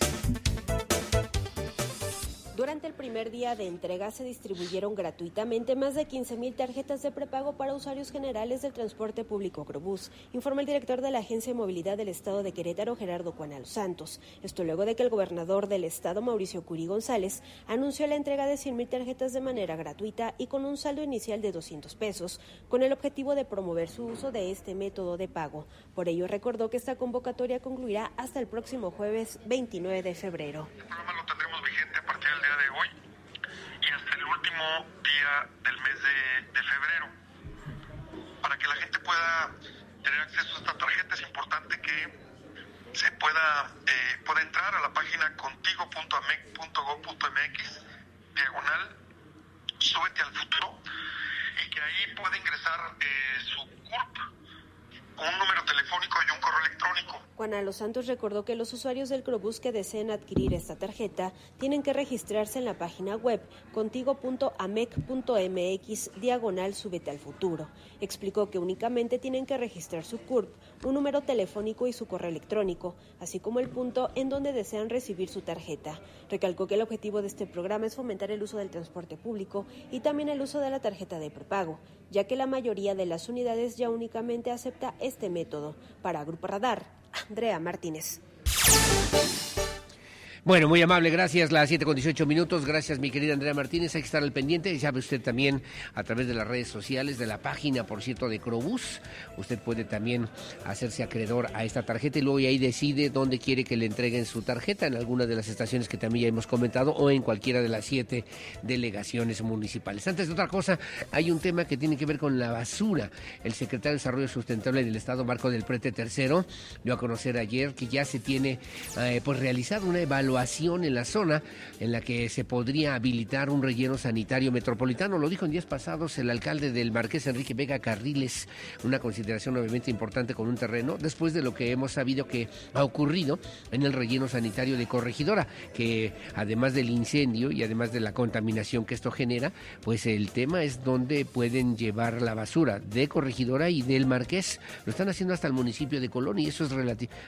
Durante el primer día de entrega se distribuyeron gratuitamente más de 15.000 tarjetas de prepago para usuarios generales del transporte público Agrobús, informó el director de la Agencia de Movilidad del Estado de Querétaro, Gerardo Cuanal Santos. Esto luego de que el gobernador del Estado, Mauricio Curi González, anunció la entrega de 100.000 tarjetas de manera gratuita y con un saldo inicial de 200 pesos, con el objetivo de promover su uso de este método de pago. Por ello recordó que esta convocatoria concluirá hasta el próximo jueves 29 de febrero de hoy y hasta el día del mes de, febrero. Para que la gente pueda tener acceso a esta tarjeta es importante que se pueda, eh, pueda entrar a la página contigo.amec.gov.mx, diagonal, súbete al futuro, y que ahí puede ingresar eh, su CURP, un número telefónico y un correo electrónico. Juan A. Los Santos recordó que los usuarios del Crobús que deseen adquirir esta tarjeta tienen que registrarse en la página web contigo.amec.mx diagonal súbete al futuro. Explicó que únicamente tienen que registrar su CURP, un número telefónico y su correo electrónico, así como el punto en donde desean recibir su tarjeta. Recalcó que el objetivo de este programa es fomentar el uso del transporte público y también el uso de la tarjeta de prepago, ya que la mayoría de las unidades ya únicamente acepta este método. Para Grupo Radar, Andrea Martínez. Bueno, muy amable, gracias. Las 7 con 18 minutos. Gracias, mi querida Andrea Martínez. Hay que estar al pendiente. Ya sabe usted también a través de las redes sociales, de la página, por cierto, de Crobús. Usted puede también hacerse acreedor a esta tarjeta y luego ahí decide dónde quiere que le entreguen su tarjeta, en alguna de las estaciones que también ya hemos comentado o en cualquiera de las siete delegaciones municipales. Antes de otra cosa, hay un tema que tiene que ver con la basura. El secretario de Desarrollo Sustentable del Estado, Marco del Prete III, dio a conocer ayer que ya se tiene eh, pues realizado una evaluación en la zona en la que se podría habilitar un relleno sanitario metropolitano. Lo dijo en días pasados el alcalde del Marqués Enrique Vega Carriles, una consideración obviamente importante con un terreno, después de lo que hemos sabido que ha ocurrido en el relleno sanitario de Corregidora, que además del incendio y además de la contaminación que esto genera, pues el tema es dónde pueden llevar la basura de Corregidora y del Marqués. Lo están haciendo hasta el municipio de Colón y eso es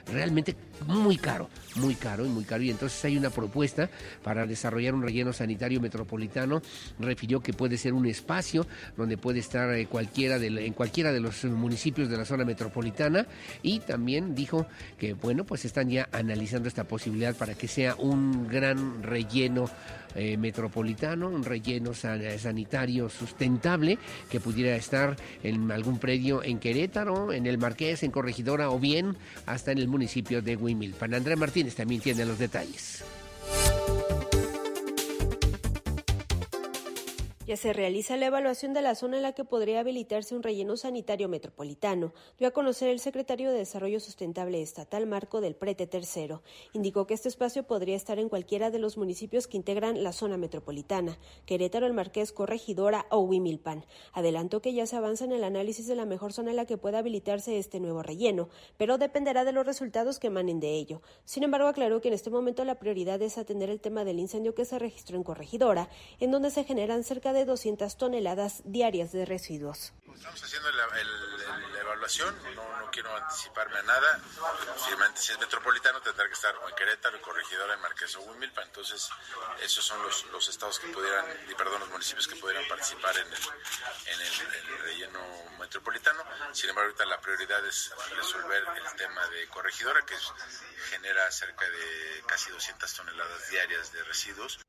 realmente muy caro, muy caro y muy caro. Y entonces hay una propuesta para desarrollar un relleno sanitario metropolitano. Refirió que puede ser un espacio donde puede estar eh, cualquiera de, en cualquiera de los municipios de la zona metropolitana y también dijo que bueno pues están ya analizando esta posibilidad para que sea un gran relleno eh, metropolitano, un relleno sanitario sustentable que pudiera estar en algún predio en Querétaro, en el Marqués, en Corregidora o bien hasta en el municipio de Huimilpan. Andrea Martínez también tiene los detalles. Peace. Ya se realiza la evaluación de la zona en la que podría habilitarse un relleno sanitario metropolitano, dio a conocer el secretario de Desarrollo Sustentable Estatal Marco del Prete Tercero. Indicó que este espacio podría estar en cualquiera de los municipios que integran la zona metropolitana, Querétaro, el Marqués, Corregidora o Huimilpan. Adelantó que ya se avanza en el análisis de la mejor zona en la que pueda habilitarse este nuevo relleno, pero dependerá de los resultados que emanen de ello. Sin embargo, aclaró que en este momento la prioridad es atender el tema del incendio que se registró en Corregidora, en donde se generan cerca de 200 toneladas diarias de residuos. Estamos haciendo la, evaluación, no, no, quiero anticiparme a nada. Posiblemente si es metropolitano tendrá que estar en Querétaro, en Corregidora, en Marqués o Huimilpa. Entonces, esos son los, los estados que pudieran, y perdón, los municipios que pudieran participar en el, en el relleno metropolitano. Sin embargo, ahorita la prioridad es resolver el tema de Corregidora, que genera cerca de casi 200 toneladas diarias de residuos.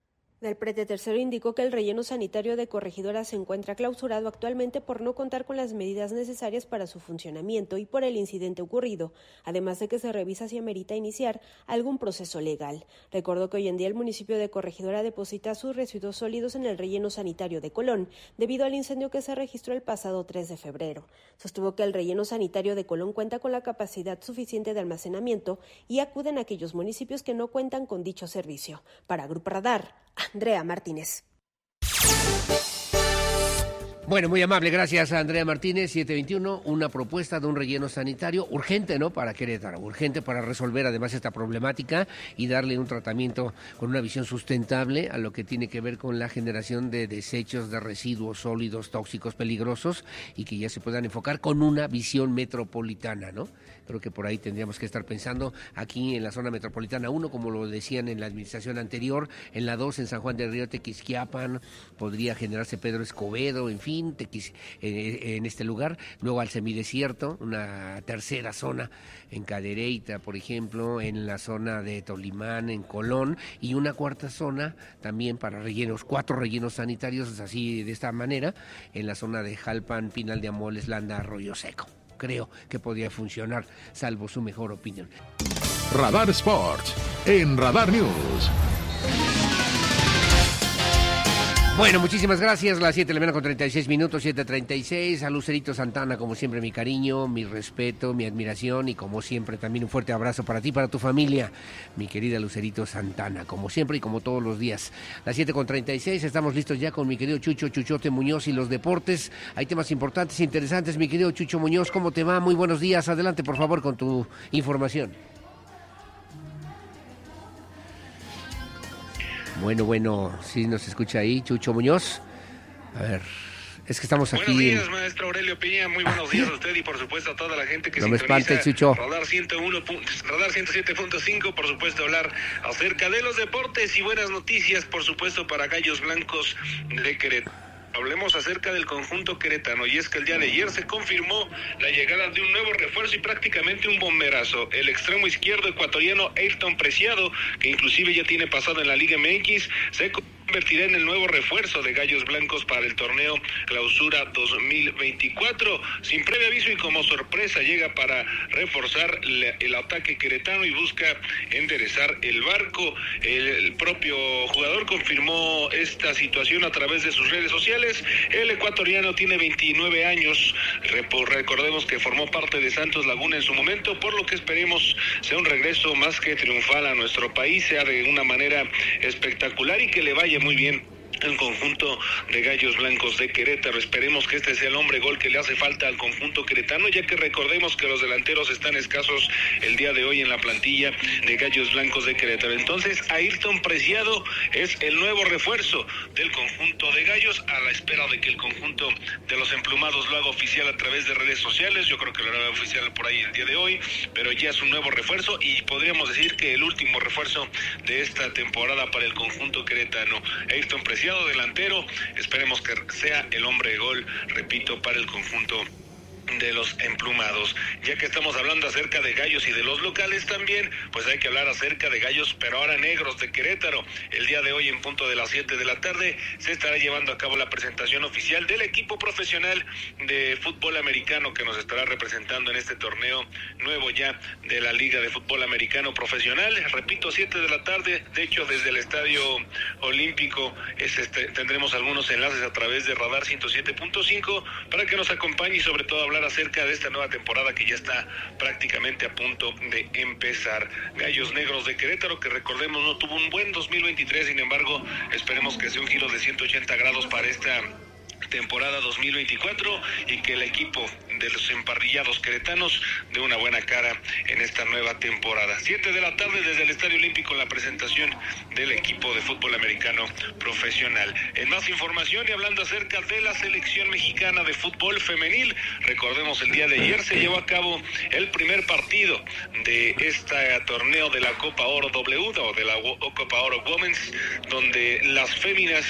Del prete tercero indicó que el relleno sanitario de Corregidora se encuentra clausurado actualmente por no contar con las medidas necesarias para su funcionamiento y por el incidente ocurrido, además de que se revisa si amerita iniciar algún proceso legal. Recordó que hoy en día el municipio de Corregidora deposita sus residuos sólidos en el relleno sanitario de Colón, debido al incendio que se registró el pasado 3 de febrero. Sostuvo que el relleno sanitario de Colón cuenta con la capacidad suficiente de almacenamiento y acuden a aquellos municipios que no cuentan con dicho servicio. Para Grupo Radar, Andrea Martínez. Bueno, muy amable, gracias a Andrea Martínez, 721, una propuesta de un relleno sanitario urgente, ¿no? Para Querétaro, urgente para resolver además esta problemática y darle un tratamiento con una visión sustentable a lo que tiene que ver con la generación de desechos, de residuos sólidos, tóxicos, peligrosos y que ya se puedan enfocar con una visión metropolitana, ¿no? Creo que por ahí tendríamos que estar pensando aquí en la zona metropolitana 1, como lo decían en la administración anterior, en la 2 en San Juan del Río Tequisquiapan, podría generarse Pedro Escobedo, en fin, En este lugar, luego al semidesierto, una tercera zona en Cadereyta, por ejemplo, en la zona de Tolimán, en Colón, y una cuarta zona también para rellenos, cuatro rellenos sanitarios, así de esta manera, en la zona de Jalpan, Pinal de Amoles, Landa, Arroyo Seco creo que podría funcionar, salvo su mejor opinión. Radar Sports en Radar News. Bueno, muchísimas gracias. Las 7 de la mañana con 36 minutos, 7.36. A Lucerito Santana, como siempre, mi cariño, mi respeto, mi admiración y como siempre también un fuerte abrazo para ti, para tu familia, mi querida Lucerito Santana, como siempre y como todos los días. Las 7 con 36, estamos listos ya con mi querido Chucho Chuchote Muñoz y los deportes. Hay temas importantes, interesantes. Mi querido Chucho Muñoz, ¿cómo te va? Muy buenos días. Adelante, por favor, con tu información. Bueno, bueno, sí nos escucha ahí, Chucho Muñoz. A ver, es que estamos aquí. Buenos días, maestro Aurelio Piña. Muy buenos días a usted y por supuesto a toda la gente que No me sintoniza espantes, Chucho. Radar 101, pu- Radar 107.5, por supuesto hablar acerca de los deportes y buenas noticias, por supuesto para Gallos Blancos de Querétaro. Hablemos acerca del conjunto queretano y es que el día de ayer se confirmó la llegada de un nuevo refuerzo y prácticamente un bomberazo. El extremo izquierdo ecuatoriano Ayrton Preciado, que inclusive ya tiene pasado en la Liga MX, se convertirá en el nuevo refuerzo de Gallos Blancos para el torneo Clausura 2024. Sin previo aviso y como sorpresa llega para reforzar el ataque queretano y busca enderezar el barco. El, propio jugador confirmó esta situación a través de sus redes sociales. El ecuatoriano tiene 29 años. Recordemos que formó parte de Santos Laguna en su momento, por lo que esperemos sea un regreso más que triunfal a nuestro país, sea de una manera espectacular y que le vaya muy bien el conjunto de Gallos Blancos de Querétaro. Esperemos que este sea el hombre gol que le hace falta al conjunto queretano, ya que recordemos que los delanteros están escasos el día de hoy en la plantilla de Gallos Blancos de Querétaro. Entonces, Ayrton Preciado es el nuevo refuerzo del conjunto de Gallos a la espera de que el conjunto de los emplumados lo haga oficial a través de redes sociales. Yo creo que lo hará oficial por ahí el día de hoy, pero ya es un nuevo refuerzo y podríamos decir que el último refuerzo de esta temporada para el conjunto queretano. Ayrton Preciado, delantero, esperemos que sea el hombre de gol, repito, para el conjunto de los emplumados. Ya que estamos hablando acerca de gallos y de los locales también, pues hay que hablar acerca de gallos, pero ahora negros de Querétaro. El día de hoy, en punto de las 7 de la tarde, se estará llevando a cabo la presentación oficial del equipo profesional de fútbol americano que nos estará representando en este torneo nuevo ya de la Liga de Fútbol Americano Profesional. Repito, 7 de la tarde, de hecho, desde el Estadio Olímpico es este, tendremos algunos enlaces a través de Radar 107.5 para que nos acompañe y sobre todo hablar acerca de esta nueva temporada que ya está prácticamente a punto de empezar. Gallos Negros de Querétaro, que recordemos no tuvo un buen 2023, sin embargo, esperemos que sea un giro de 180 grados para esta temporada 2024 y que el equipo de los emparrillados queretanos dé una buena cara en esta nueva temporada. Siete de la tarde desde el Estadio Olímpico la presentación del equipo de fútbol americano profesional. En más información y hablando acerca de la selección mexicana de fútbol femenil, recordemos el día de ayer se llevó a cabo el primer partido de este torneo de la Copa Oro W o de la Copa Oro Women's, donde las féminas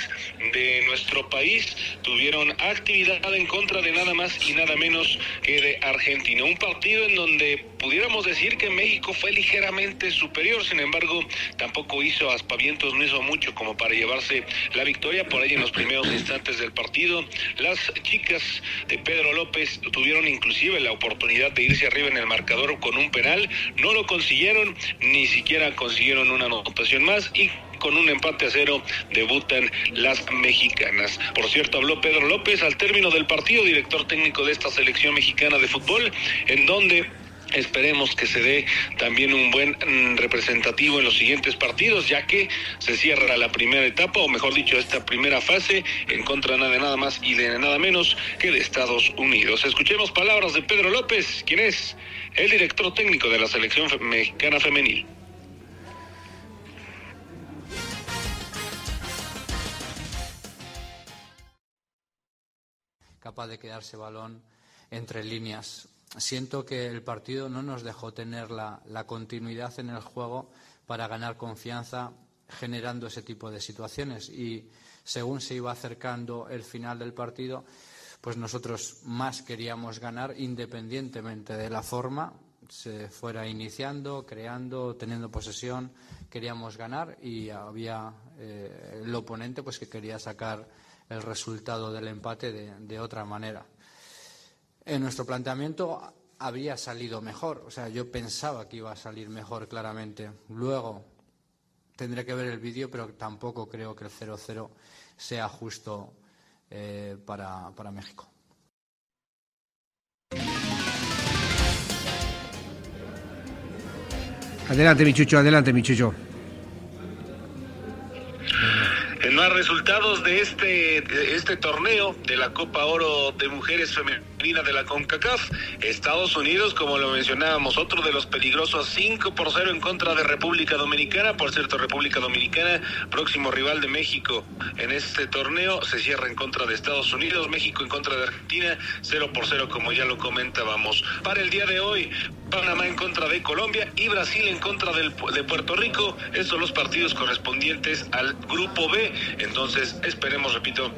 de nuestro país tuvieron actividad en contra de nada más y nada menos que de Argentina. Un partido en donde pudiéramos decir que México fue ligeramente superior, sin embargo, tampoco hizo aspavientos, no hizo mucho como para llevarse la victoria por ahí en los primeros instantes del partido. Las chicas de Pedro López tuvieron inclusive la oportunidad de irse arriba en el marcador con un penal, no lo consiguieron, ni siquiera consiguieron una anotación más y con un empate a cero debutan las mexicanas. Por cierto, habló Pedro López al término del partido, director técnico de esta selección mexicana de fútbol, en donde Esperemos que se dé también un buen mm, representativo en los siguientes partidos, ya que se cierra la primera etapa, o mejor dicho, esta primera fase, en contra de nada más y de nada menos que de Estados Unidos. Escuchemos palabras de Pedro López, quien es el director técnico de la selección mexicana femenil. Capaz de quedarse balón entre líneas. Siento que el partido no nos dejó tener la, continuidad en el juego para ganar confianza generando ese tipo de situaciones y según se iba acercando el final del partido, pues nosotros más queríamos ganar independientemente de la forma, se fuera iniciando, creando, teniendo posesión, queríamos ganar y había eh, el oponente pues que quería sacar el resultado del empate de, otra manera. En nuestro planteamiento habría salido mejor, o sea, yo pensaba que iba a salir mejor claramente. Luego tendré que ver el vídeo, pero tampoco creo que el 0-0 sea justo eh, para, para México. Adelante, mi chucho, adelante, mi chucho. En más resultados de este, este torneo de la Copa Oro de Mujeres De la CONCACAF, Estados Unidos, como lo mencionábamos, otro de los peligrosos 5 por 0 en contra de República Dominicana. Por cierto, República Dominicana, próximo rival de México en este torneo, se cierra en contra de Estados Unidos, México en contra de Argentina, 0 por 0 como ya lo comentábamos. Para el día de hoy, Panamá en contra de Colombia y Brasil en contra del, de Puerto Rico. Estos son los partidos correspondientes al Grupo B. Entonces, esperemos, repito,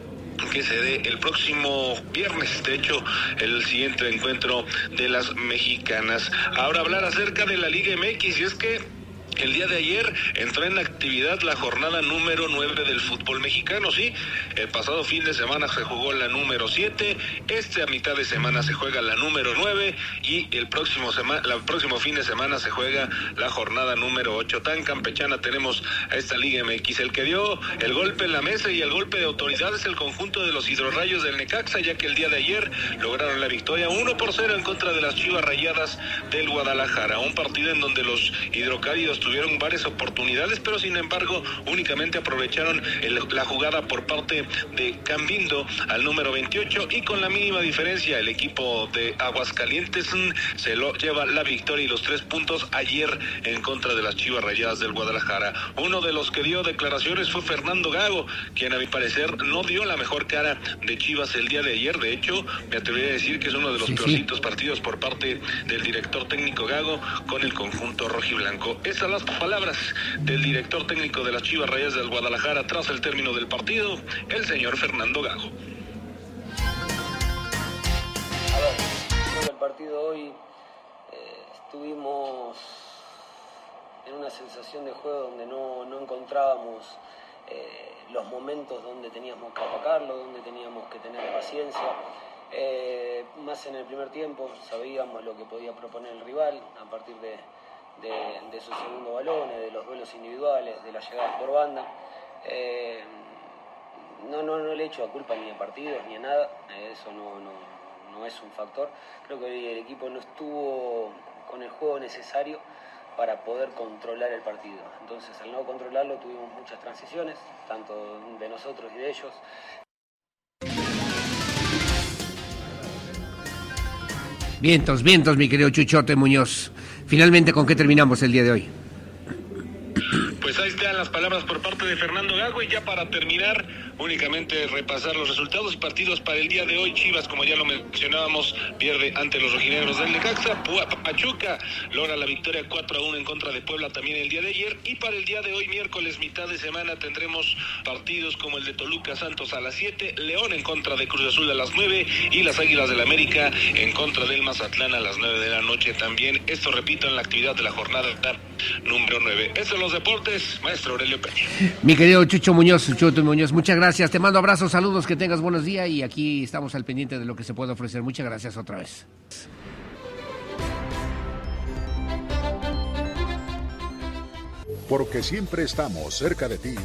que se dé el próximo viernes, de hecho, el siguiente encuentro de las mexicanas. Ahora hablar acerca de la Liga MX y es que el día de ayer entró en actividad la jornada número 9 del fútbol mexicano, sí. El pasado fin de semana se jugó la número 7, este a mitad de semana se juega la número 9 y el próximo, sema el próximo fin de semana se juega la jornada número 8. Tan campechana tenemos a esta Liga MX. El que dio el golpe en la mesa y el golpe de autoridad es el conjunto de los hidrorrayos del Necaxa, ya que el día de ayer lograron la victoria 1 por 0 en contra de las Chivas Rayadas del Guadalajara. Un partido en donde los hidrocálidos tuvieron varias oportunidades, pero sin embargo únicamente aprovecharon el, la jugada por parte de Cambindo al número 28 y con la mínima diferencia el equipo de Aguascalientes mm, se lo lleva la victoria y los tres puntos ayer en contra de las Chivas Rayadas del Guadalajara. Uno de los que dio declaraciones fue Fernando Gago, quien a mi parecer no dio la mejor cara de Chivas el día de ayer. De hecho, me atrevería a decir que es uno de los Sí, sí. peorcitos partidos por parte del director técnico Gago con el conjunto rojiblanco. Esas las palabras del director técnico de las Chivas Rayas del Guadalajara tras el término del partido, el señor Fernando Gago. A ver, que el partido hoy eh, estuvimos en una sensación de juego donde no, no encontrábamos eh, los momentos donde teníamos que atacarlo, donde teníamos que tener paciencia. Eh, más en el primer tiempo sabíamos lo que podía proponer el rival a partir de, de, de sus segundos balones, de los duelos individuales, de las llegadas por banda. Eh, no, no, no le echo a culpa ni a partidos ni a nada, eh, eso no, no, no es un factor. Creo que hoy el equipo no estuvo con el juego necesario para poder controlar el partido. Entonces, al no controlarlo, tuvimos muchas transiciones, tanto de nosotros y de ellos. Vientos, vientos, mi querido Chuchote Muñoz. Finalmente, ¿con qué terminamos el día de hoy? Pues ahí están las palabras por parte de Fernando Gago y ya para terminar, únicamente repasar los resultados y partidos para el día de hoy. Chivas, como ya lo mencionábamos, pierde ante los rojinegros del Necaxa. Pachuca logra la victoria 4 a 1 en contra de Puebla también el día de ayer. Y para el día de hoy, miércoles, mitad de semana, tendremos partidos como el de Toluca Santos a las 7, León en contra de Cruz Azul a las 9 y las Águilas del América en contra del Mazatlán a las 9 de la noche también. Esto repito en la actividad de la jornada número 9. Estos son los deportes, maestro Aurelio Peña. Mi querido Chucho Muñoz, Chucho Muñoz, muchas gracias. Te mando abrazos, saludos, que tengas buenos días y aquí estamos al pendiente de lo que se puede ofrecer. Muchas gracias otra vez. Porque siempre estamos cerca de ti.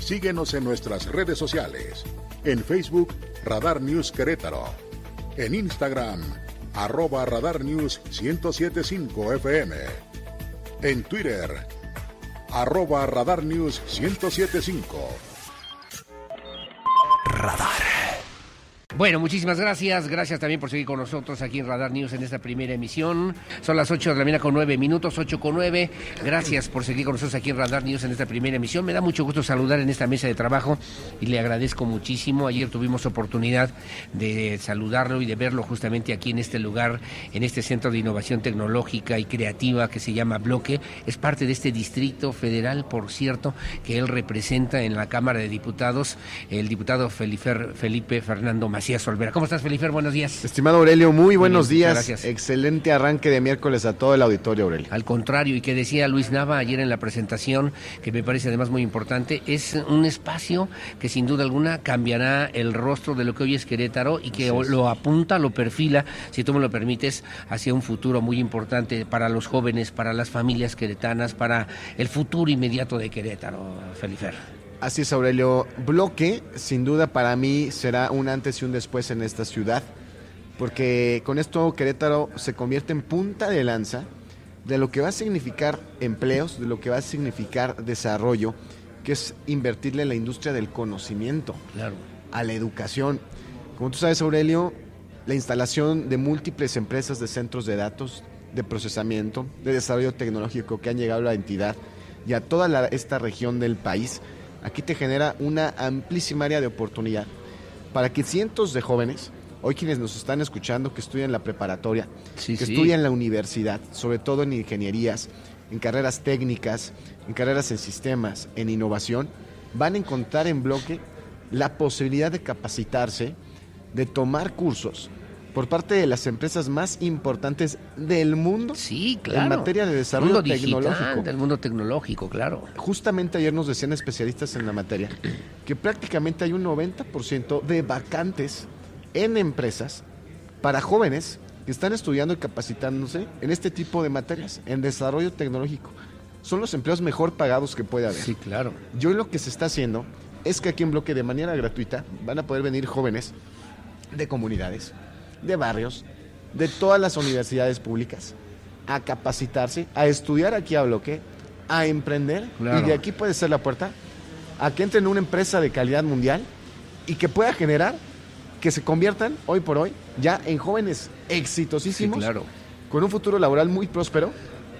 Síguenos en nuestras redes sociales. En Facebook, Radar News Querétaro. En Instagram, arroba Radar News 1075 FM. En Twitter, arroba Radar News 1075. Radar. Bueno, muchísimas gracias. Gracias también por seguir con nosotros aquí en Radar News en esta primera emisión. Son las 8 de la mañana con 9 minutos, 8 con 9. Gracias por seguir con nosotros aquí en Radar News en esta primera emisión. Me da mucho gusto saludar en esta mesa de trabajo y le agradezco muchísimo. Ayer tuvimos oportunidad de saludarlo y de verlo justamente aquí en este lugar, en este centro de innovación tecnológica y creativa que se llama Bloque. Es parte de este distrito federal, por cierto, que él representa en la Cámara de Diputados, el diputado Felipe, Fernando Macías. Macías Olvera. ¿Cómo estás, Felipe? Buenos días. Estimado Aurelio, muy buenos bien, días. gracias. Excelente arranque de miércoles a todo el auditorio, Aurelio. Al contrario, y que decía Luis Nava ayer en la presentación, que me parece además muy importante, es un espacio que sin duda alguna cambiará el rostro de lo que hoy es Querétaro y que lo apunta, lo perfila, si tú me lo permites, hacia un futuro muy importante para los jóvenes, para las familias queretanas, para el futuro inmediato de Querétaro, Felifer. Así es, Aurelio. Bloque, sin duda, para mí será un antes y un después en esta ciudad, porque con esto Querétaro se convierte en punta de lanza de lo que va a significar empleos, de lo que va a significar desarrollo, que es invertirle en la industria del conocimiento, Claro. a la educación. Como tú sabes, Aurelio, la instalación de múltiples empresas de centros de datos, de procesamiento, de desarrollo tecnológico que han llegado a la entidad y a toda la- esta región del país, aquí te genera una amplísima área de oportunidad para que cientos de jóvenes, hoy quienes nos están escuchando, que estudian la preparatoria, Sí, que sí. estudian la universidad, sobre todo en ingenierías, en carreras técnicas, en carreras en sistemas, en innovación, van a encontrar en bloque la posibilidad de capacitarse, de tomar cursos por parte de las empresas más importantes del mundo Sí, claro. en materia de desarrollo mundo digital, tecnológico. del mundo tecnológico, claro. Justamente ayer nos decían especialistas en la materia que prácticamente hay un 90% de vacantes en empresas para jóvenes que están estudiando y capacitándose en este tipo de materias, en desarrollo tecnológico. Son los empleos mejor pagados que puede haber. Sí, claro. Yo lo que se está haciendo es que aquí en bloque de manera gratuita van a poder venir jóvenes de comunidades, de barrios, de todas las universidades públicas a capacitarse, a estudiar aquí a bloque, a emprender Claro. y de aquí puede ser la puerta a que entren en una empresa de calidad mundial y que pueda generar que se conviertan hoy por hoy ya en jóvenes exitosísimos Sí, claro. con un futuro laboral muy próspero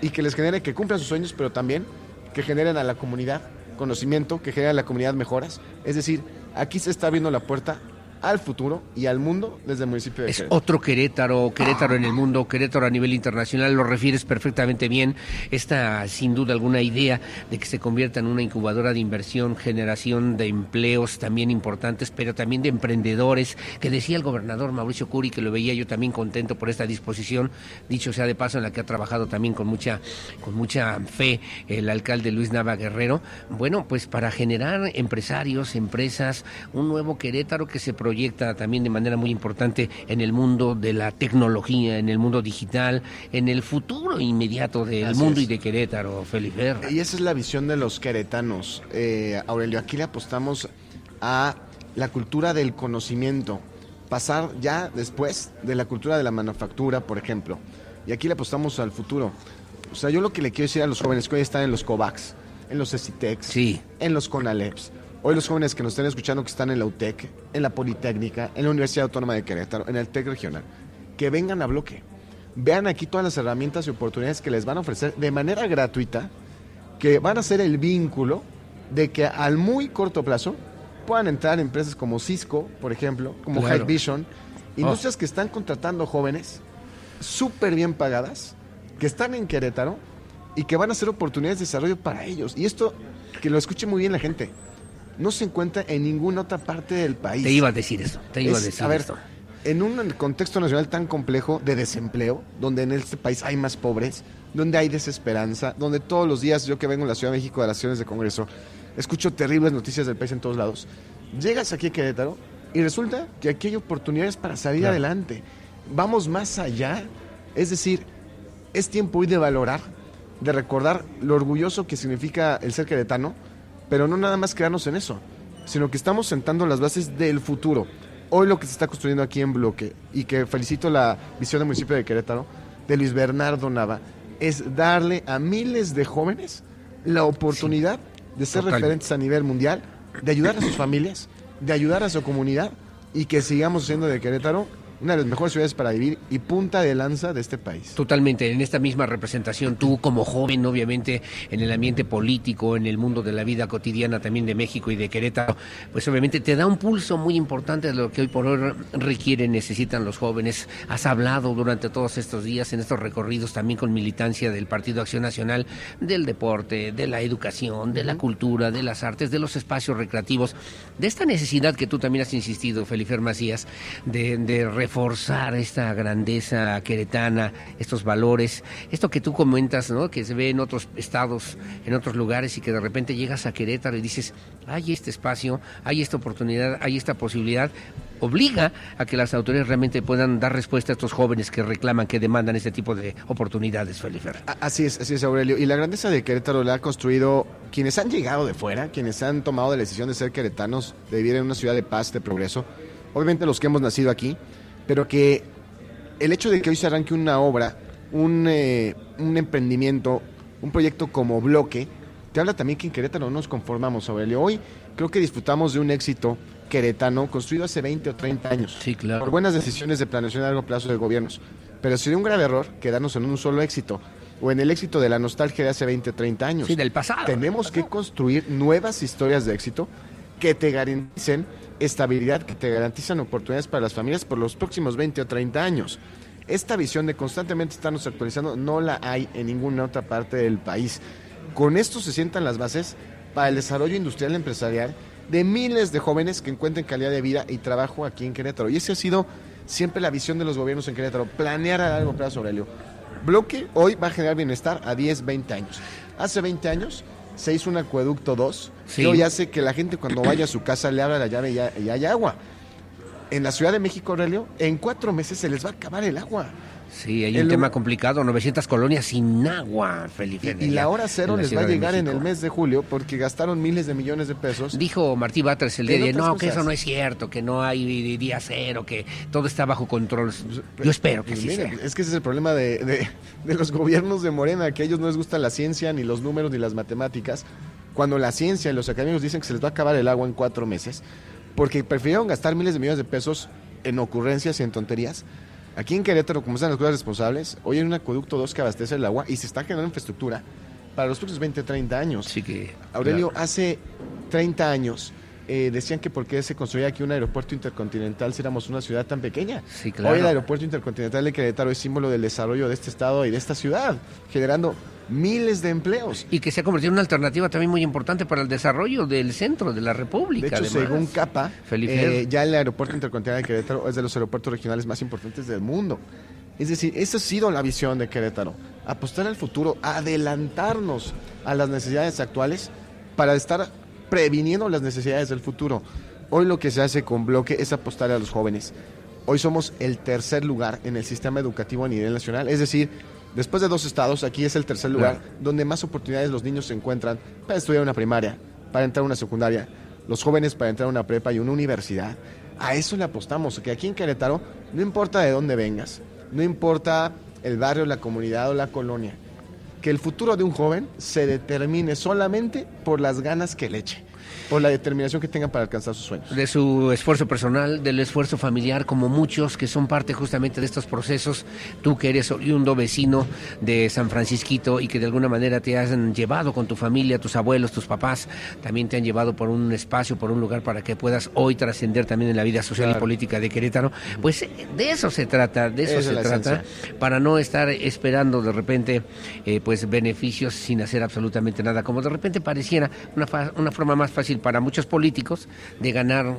y que les genere que cumplan sus sueños, pero también que generen a la comunidad conocimiento, que generen a la comunidad mejoras. Es decir, aquí se está abriendo la puerta al futuro y al mundo desde el municipio de Es Querétaro. otro Querétaro, Querétaro en el mundo, Querétaro a nivel internacional, lo refieres perfectamente bien. Esta, sin duda alguna, idea de que se convierta en una incubadora de inversión, generación de empleos también importantes, pero también de emprendedores, que decía el gobernador Mauricio Curi, que lo veía yo también contento por esta disposición, dicho sea de paso, en la que ha trabajado también con mucha, con mucha fe el alcalde Luis Nava Guerrero. Bueno, pues para generar empresarios, empresas, un nuevo Querétaro que se proyecta también de manera muy importante en el mundo de la tecnología, en el mundo digital, en el futuro inmediato del Así mundo es. y de Querétaro, Felipe. Y esa es la visión de los queretanos. Eh, Aurelio, aquí le apostamos a la cultura del conocimiento, pasar ya después de la cultura de la manufactura, por ejemplo. Y aquí le apostamos al futuro. O sea, yo lo que le quiero decir a los jóvenes que hoy están en los COVAX, en los CECITEX, en los CONALEPS, hoy los jóvenes que nos estén escuchando que están en la UTEC, en la Politécnica, en la Universidad Autónoma de Querétaro, en el TEC Regional, que vengan a bloque. Vean aquí todas las herramientas y oportunidades que les van a ofrecer de manera gratuita que van a ser el vínculo de que al muy corto plazo puedan entrar empresas como Cisco, por ejemplo, como Claro. High Vision, industrias que están contratando jóvenes súper bien pagadas, que están en Querétaro y que van a ser oportunidades de desarrollo para ellos. Y esto, que lo escuche muy bien la gente, no se encuentra en ninguna otra parte del país. Te iba a decir eso, te iba a decir ver, esto. en un contexto nacional tan complejo de desempleo, donde en este país hay más pobres, donde hay desesperanza, donde todos los días, yo que vengo a la Ciudad de México de las sesiones de Congreso, escucho terribles noticias del país en todos lados, llegas aquí a Querétaro y resulta que aquí hay oportunidades para salir Claro. adelante. Vamos más allá. Es decir, es tiempo hoy de valorar, de recordar lo orgulloso que significa el ser queretano, pero no nada más quedarnos en eso, sino que estamos sentando las bases del futuro. Hoy lo que se está construyendo aquí en Bloque, y que felicito la visión del municipio de Querétaro, de Luis Bernardo Nava, es darle a miles de jóvenes la oportunidad de ser referentes a nivel mundial, de ayudar a sus familias, de ayudar a su comunidad y que sigamos siendo de Querétaro una de las mejores ciudades para vivir y punta de lanza de este país. Totalmente, en esta misma representación, tú como joven, obviamente, en el ambiente político, en el mundo de la vida cotidiana también de México y de Querétaro, pues obviamente te da un pulso muy importante de lo que hoy por hoy requieren, necesitan los jóvenes. Has hablado durante todos estos días, en estos recorridos también con militancia del Partido Acción Nacional, del deporte, de la educación, de la cultura, de las artes, de los espacios recreativos, de esta necesidad que tú también has insistido, Felipe Macías, de, de reforzar esta grandeza queretana, estos valores, esto que tú comentas, ¿no? que se ve en otros estados, en otros lugares y que de repente llegas a Querétaro y dices, hay este espacio, hay esta oportunidad, hay esta posibilidad, obliga a que las autoridades realmente puedan dar respuesta a estos jóvenes que reclaman, que demandan este tipo de oportunidades, Felipe. Así es, así es, Aurelio. Y la grandeza de Querétaro la ha construido quienes han llegado de fuera, quienes han tomado la decisión de ser queretanos, de vivir en una ciudad de paz, de progreso. Obviamente los que hemos nacido aquí, pero que el hecho de que hoy se arranque una obra, un, eh, un emprendimiento, un proyecto como bloque, te habla también que en Querétaro no nos conformamos, Aurelio. Hoy creo que disfrutamos de un éxito queretano construido hace 20 o 30 años. Sí, claro. Por buenas decisiones de planeación a largo plazo de gobiernos. Pero sería un grave error quedarnos en un solo éxito o en el éxito de la nostalgia de hace 20 o 30 años. Sí, del pasado. Tenemos que construir nuevas historias de éxito que te garanticen estabilidad, que te garantizan oportunidades para las familias por los próximos 20 o 30 años. Esta visión de constantemente estarnos actualizando no la hay en ninguna otra parte del país. Con esto se sientan las bases para el desarrollo industrial empresarial de miles de jóvenes que encuentren calidad de vida y trabajo aquí en Querétaro. Y esa ha sido siempre la visión de los gobiernos en Querétaro, planear a largo plazo, Aurelio. Bloque hoy va a generar bienestar a 10, 20 años. Hace 20 años se hizo un acueducto 2 Sí. que hoy hace que la gente cuando vaya a su casa le abra la llave y, ya- y haya agua. En la Ciudad de México, Aurelio, en cuatro meses se les va a acabar el agua. Sí, hay El un tema complicado, 900 colonias sin agua, Felipe. Y la hora cero les va a llegar en el mes de julio porque gastaron miles de millones de pesos. Dijo Martí Batres el día de no, que eso no es cierto, que no hay día cero, que todo está bajo control. Yo espero que Pues sí sea. Es que ese es el problema de, de- de los gobiernos de Morena, que a ellos no les gusta la ciencia, ni los números, ni las matemáticas. Cuando la ciencia y los académicos dicen que se les va a acabar el agua en cuatro meses, porque prefirieron gastar miles de millones de pesos en ocurrencias y en tonterías. Aquí en Querétaro, como están las cosas responsables, hoy hay un acueducto 2 que abastece el agua y se está generando infraestructura para los próximos 20, 30 años. Sí que, Aurelio, claro. hace 30 años eh, decían que por qué se construía aquí un aeropuerto intercontinental si éramos una ciudad tan pequeña. Sí, claro. Hoy el aeropuerto intercontinental de Querétaro es símbolo del desarrollo de este estado y de esta ciudad, generando miles de empleos. Y que se ha convertido en una alternativa también muy importante para el desarrollo del centro de la República. De hecho, además. según CAPA, Felipe. eh, ya el aeropuerto intercontinental de Querétaro es de los aeropuertos regionales más importantes del mundo. Es decir, esa ha sido la visión de Querétaro. Apostar al futuro, adelantarnos a las necesidades actuales para estar previniendo las necesidades del futuro. Hoy lo que se hace con bloque es apostar a los jóvenes. Hoy somos el tercer lugar en el sistema educativo a nivel nacional. Es decir, después de dos estados, aquí es el tercer lugar Claro. donde más oportunidades los niños se encuentran para estudiar una primaria, para entrar a una secundaria, los jóvenes para entrar a una prepa y una universidad. A eso le apostamos, que aquí en Querétaro no importa de dónde vengas, no importa el barrio, la comunidad o la colonia, que el futuro de un joven se determine solamente por las ganas que le eche, por la determinación que tenga para alcanzar sus sueños. de su esfuerzo personal, del esfuerzo familiar, como muchos que son parte justamente de estos procesos. Tú que eres oriundo vecino de San Francisquito y que de alguna manera te han llevado con tu familia, tus abuelos, tus papás, también te han llevado por un espacio, por un lugar para que puedas hoy trascender también en la vida social y política de Querétaro. Pues de eso se trata, de eso Esa se trata, esencia. para no estar esperando de repente eh, pues beneficios sin hacer absolutamente nada, como de repente pareciera una, fa- una forma más fácil para muchos políticos de ganar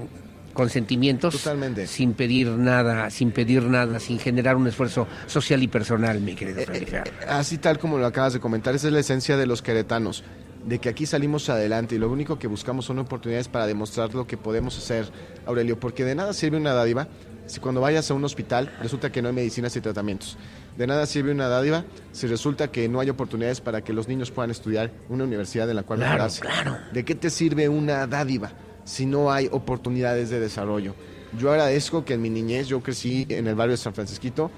consentimientos Totalmente. sin pedir nada, sin pedir nada, sin generar un esfuerzo social y personal, mi querido Felipe. Así tal como lo acabas de comentar, esa es la esencia de los queretanos, de que aquí salimos adelante y lo único que buscamos son oportunidades para demostrar lo que podemos hacer, Aurelio, porque de nada sirve una dádiva si cuando vayas a un hospital resulta que no hay medicinas y tratamientos. De nada sirve una dádiva si resulta que no hay oportunidades para que los niños puedan estudiar una universidad en la cual Claro, mejorarse. claro. ¿De qué te sirve una dádiva si no hay oportunidades de desarrollo? Yo agradezco que en mi niñez yo crecí en el barrio de San Francisquito,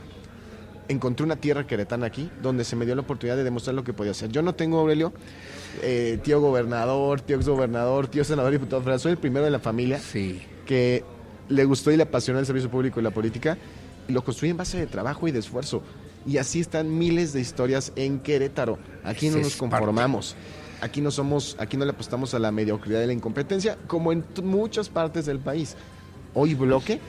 encontré una tierra queretana aquí donde se me dio la oportunidad de demostrar lo que podía hacer. Yo no tengo, Aurelio, eh, tío gobernador, tío exgobernador, tío senador, diputado federal. Soy el primero de la familia Sí. que le gustó y le apasionó el servicio público y la política. y lo construí en base de trabajo y de esfuerzo. Y así están miles de historias en Querétaro. Aquí no nos conformamos. Aquí no somos, aquí no le apostamos a la mediocridad y la incompetencia, como en muchas partes del país. Hoy Bloque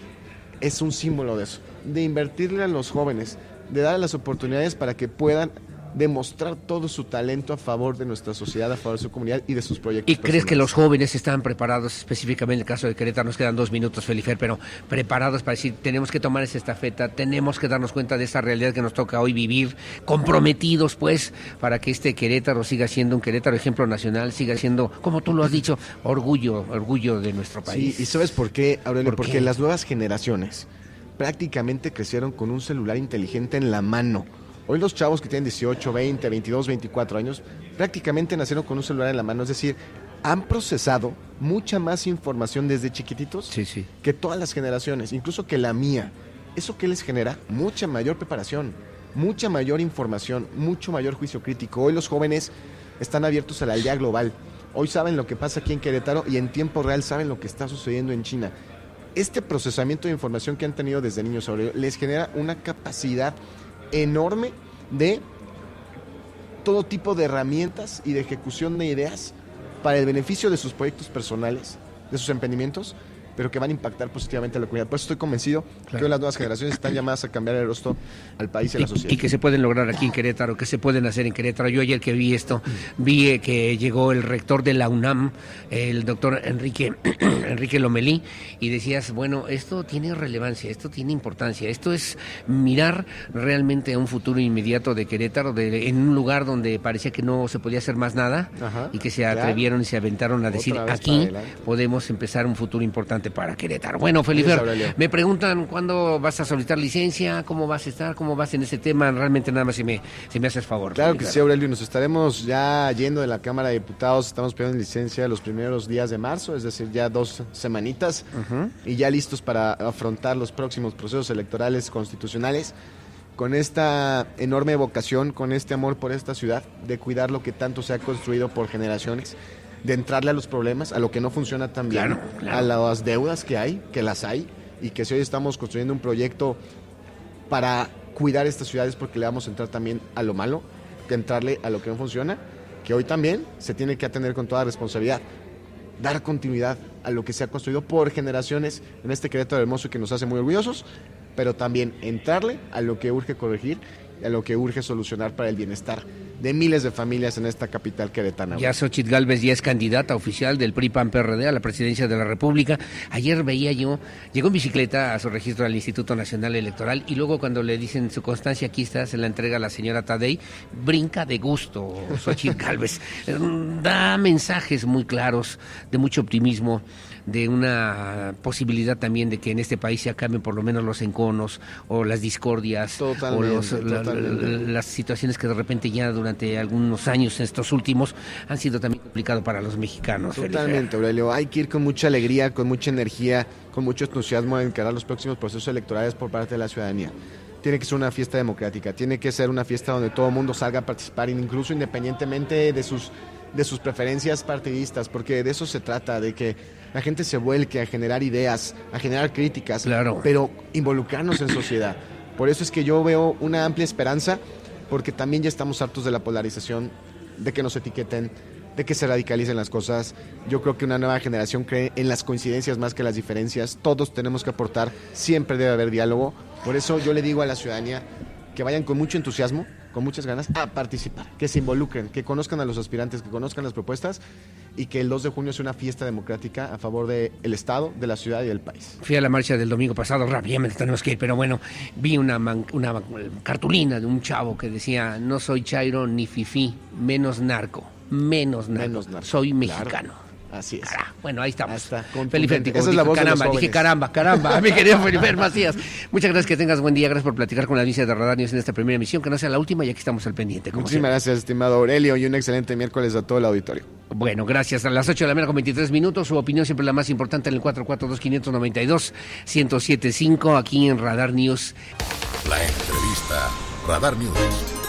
es un símbolo de eso, de invertirle a los jóvenes, de darles las oportunidades para que puedan demostrar todo su talento a favor de nuestra sociedad, a favor de su comunidad y de sus proyectos. ¿Y crees que los jóvenes están preparados, específicamente en el caso de Querétaro, nos quedan dos minutos, Felifer, pero preparados para decir, tenemos que tomar esa estafeta, tenemos que darnos cuenta de esa realidad que nos toca hoy vivir, comprometidos, pues, para que este Querétaro siga siendo un Querétaro ejemplo nacional, siga siendo, como tú lo has dicho, orgullo, orgullo de nuestro país. Sí, y ¿sabes por qué, Aurelio? ¿Por Porque qué? las nuevas generaciones prácticamente crecieron con un celular inteligente en la mano. Hoy los chavos que tienen 18, 20, 22, 24 años prácticamente nacieron con un celular en la mano, es decir, han procesado mucha más información desde chiquititos que todas las generaciones, incluso que la mía. ¿Eso qué les genera? Mucha mayor preparación, mucha mayor información, mucho mayor juicio crítico. Hoy los jóvenes están abiertos a la aldea global. Hoy saben lo que pasa aquí en Querétaro y en tiempo real saben lo que está sucediendo en China. Este procesamiento de información que han tenido desde niños Aurelio, les genera una capacidad enorme de todo tipo de herramientas y de ejecución de ideas para el beneficio de sus proyectos personales, de sus emprendimientos, pero que van a impactar positivamente a la comunidad. Por eso estoy convencido que hoy las nuevas generaciones están llamadas a cambiar el rostro al país y a la sociedad. y que se pueden lograr aquí en Querétaro, que se pueden hacer en Querétaro. Yo ayer que vi esto, vi eh, que llegó el rector de la UNAM, el doctor Enrique, Enrique Lomelí, y decías, bueno, esto tiene relevancia, esto tiene importancia, esto es mirar realmente a un futuro inmediato de Querétaro, de, en un lugar donde parecía que no se podía hacer más nada, Ajá, y que se claro. atrevieron y se aventaron a decir, aquí podemos empezar un futuro importante para Querétaro. Bueno, Felipe, me preguntan cuándo vas a solicitar licencia, cómo vas a estar, cómo vas en ese tema. Realmente nada más si me, si me haces favor. Claro que sí, Aurelio. Nos estaremos ya yendo de la Cámara de Diputados. Estamos pidiendo licencia los primeros días de marzo, es decir, ya dos semanitas. Y ya listos para afrontar los próximos procesos electorales constitucionales. Con esta enorme vocación, con este amor por esta ciudad, de cuidar lo que tanto se ha construido por generaciones, de entrarle a los problemas, a lo que no funciona tan bien, Claro, claro. a las deudas que hay, que las hay, y que si hoy estamos construyendo un proyecto para cuidar estas ciudades porque le vamos a entrar también a lo malo, que entrarle a lo que no funciona, que hoy también se tiene que atender con toda responsabilidad. Dar continuidad a lo que se ha construido por generaciones en este Querétaro hermoso que nos hace muy orgullosos, pero también entrarle a lo que urge corregir a lo que urge solucionar para el bienestar de miles de familias en esta capital queretana. Ya Xochitl Galvez ya es candidata oficial del PRI PAN PRD a la presidencia de la República. Ayer veía yo, llegó en bicicleta a su registro al Instituto Nacional Electoral y luego cuando le dicen su constancia aquí está, se la entrega a la señora Tadei, brinca de gusto Xochitl Galvez. Da mensajes muy claros de mucho optimismo de una posibilidad también de que en este país se acaben por lo menos los enconos o las discordias Totalmente, o los- la- totalmente. la- las situaciones que de repente ya durante algunos años, estos últimos, han sido también complicados para los mexicanos. Totalmente, Aurelio. Hay que ir con mucha alegría, con mucha energía, con mucho entusiasmo a encarar los próximos procesos electorales por parte de la ciudadanía. Tiene que ser una fiesta democrática, tiene que ser una fiesta donde todo el mundo salga a participar, incluso independientemente de sus, de sus preferencias partidistas, porque de eso se trata, de que la gente se vuelque a generar ideas, a generar críticas, pero involucrarnos en sociedad. Por eso es que yo veo una amplia esperanza, porque también ya estamos hartos de la polarización, de que nos etiqueten, de que se radicalicen las cosas. Yo creo que una nueva generación cree en las coincidencias más que las diferencias. Todos tenemos que aportar, siempre debe haber diálogo. Por eso yo le digo a la ciudadanía que vayan con mucho entusiasmo, con muchas ganas, a participar, que se involucren, que conozcan a los aspirantes, que conozcan las propuestas y que el 2 de junio sea una fiesta democrática a favor del Estado, de la ciudad y del país. Fui a la marcha del domingo pasado, rápidamente tenemos que ir, pero bueno, vi una, man- una cartulina de un chavo que decía, no soy chairo ni fifí, menos narco, menos narco, soy mexicano. Así es. Bueno, ahí estamos. Felipe contundente. Antico, Esa es la voz de los caramba, dije caramba, caramba, mi querido Felipe Macías. Muchas gracias, que tengas buen día, gracias por platicar con la audiencia de Radar News en esta primera emisión, que no sea la última y aquí estamos al pendiente. Muchísimas gracias, estimado Aurelio, y un excelente miércoles a todo el auditorio. Bueno, gracias. A las 8 de la mañana con 23 minutos, su opinión siempre la más importante en el 442-592-1075 aquí en Radar News. La entrevista Radar News.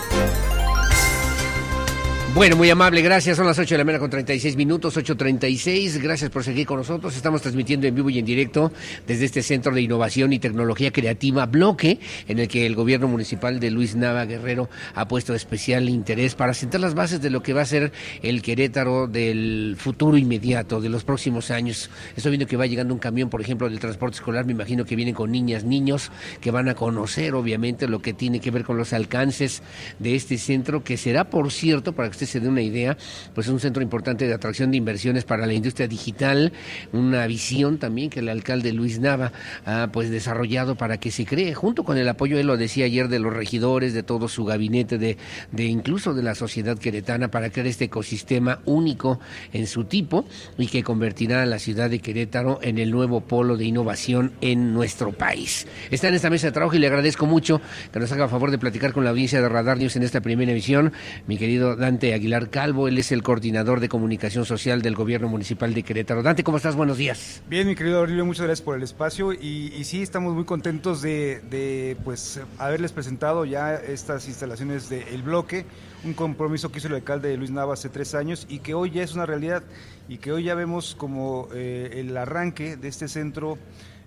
Bueno, muy amable, gracias. Son las 8 de la mañana con 36 minutos, 8.36. Gracias por seguir con nosotros. Estamos transmitiendo en vivo y en directo desde este Centro de Innovación y Tecnología Creativa Bloque, en el que el gobierno municipal de Luis Nava Guerrero ha puesto especial interés para sentar las bases de lo que va a ser el Querétaro del futuro inmediato, de los próximos años. Estoy viendo que va llegando un camión, por ejemplo, del transporte escolar. Me imagino que vienen con niñas, niños, que van a conocer, obviamente, lo que tiene que ver con los alcances de este centro, que será, por cierto, para que usted se dé una idea, pues es un centro importante de atracción de inversiones para la industria digital, una visión también que el alcalde Luis Nava ha pues desarrollado para que se cree, junto con el apoyo, él lo decía ayer, de los regidores, de todo su gabinete, de, de incluso de la sociedad queretana, para crear este ecosistema único en su tipo y que convertirá a la ciudad de Querétaro en el nuevo polo de innovación en nuestro país. Está en esta mesa de trabajo y le agradezco mucho que nos haga favor de platicar con la audiencia de Radar News en esta primera emisión, mi querido Dante Aguilar Calvo, él es el coordinador de comunicación social del gobierno municipal de Querétaro. Dante, ¿cómo estás? Buenos días. Bien, mi querido Aurelio, muchas gracias por el espacio y, sí, estamos muy contentos de, de, pues haberles presentado ya estas instalaciones del bloque, un compromiso que hizo el alcalde Luis Nava hace tres años y que hoy ya es una realidad y que hoy ya vemos como eh, el arranque de este centro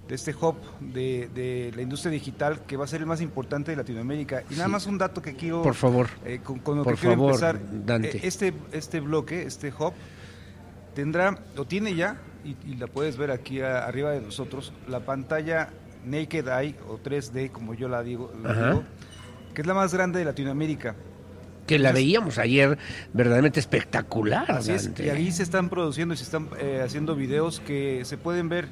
de este hub de, de, la industria digital que va a ser el más importante de Latinoamérica. Y nada Sí. más un dato que quiero... Por favor. eh, con, con lo Por que quiero favor, empezar. Dante. Eh, Este, este bloque, este hub, tendrá, o tiene ya, y, y la puedes ver aquí a- arriba de nosotros, la pantalla Naked Eye, o 3D, como yo la digo, que es la más grande de Latinoamérica. Que la veíamos ayer verdaderamente espectacular. Así es, y ahí se están produciendo y se están eh, haciendo videos que se pueden ver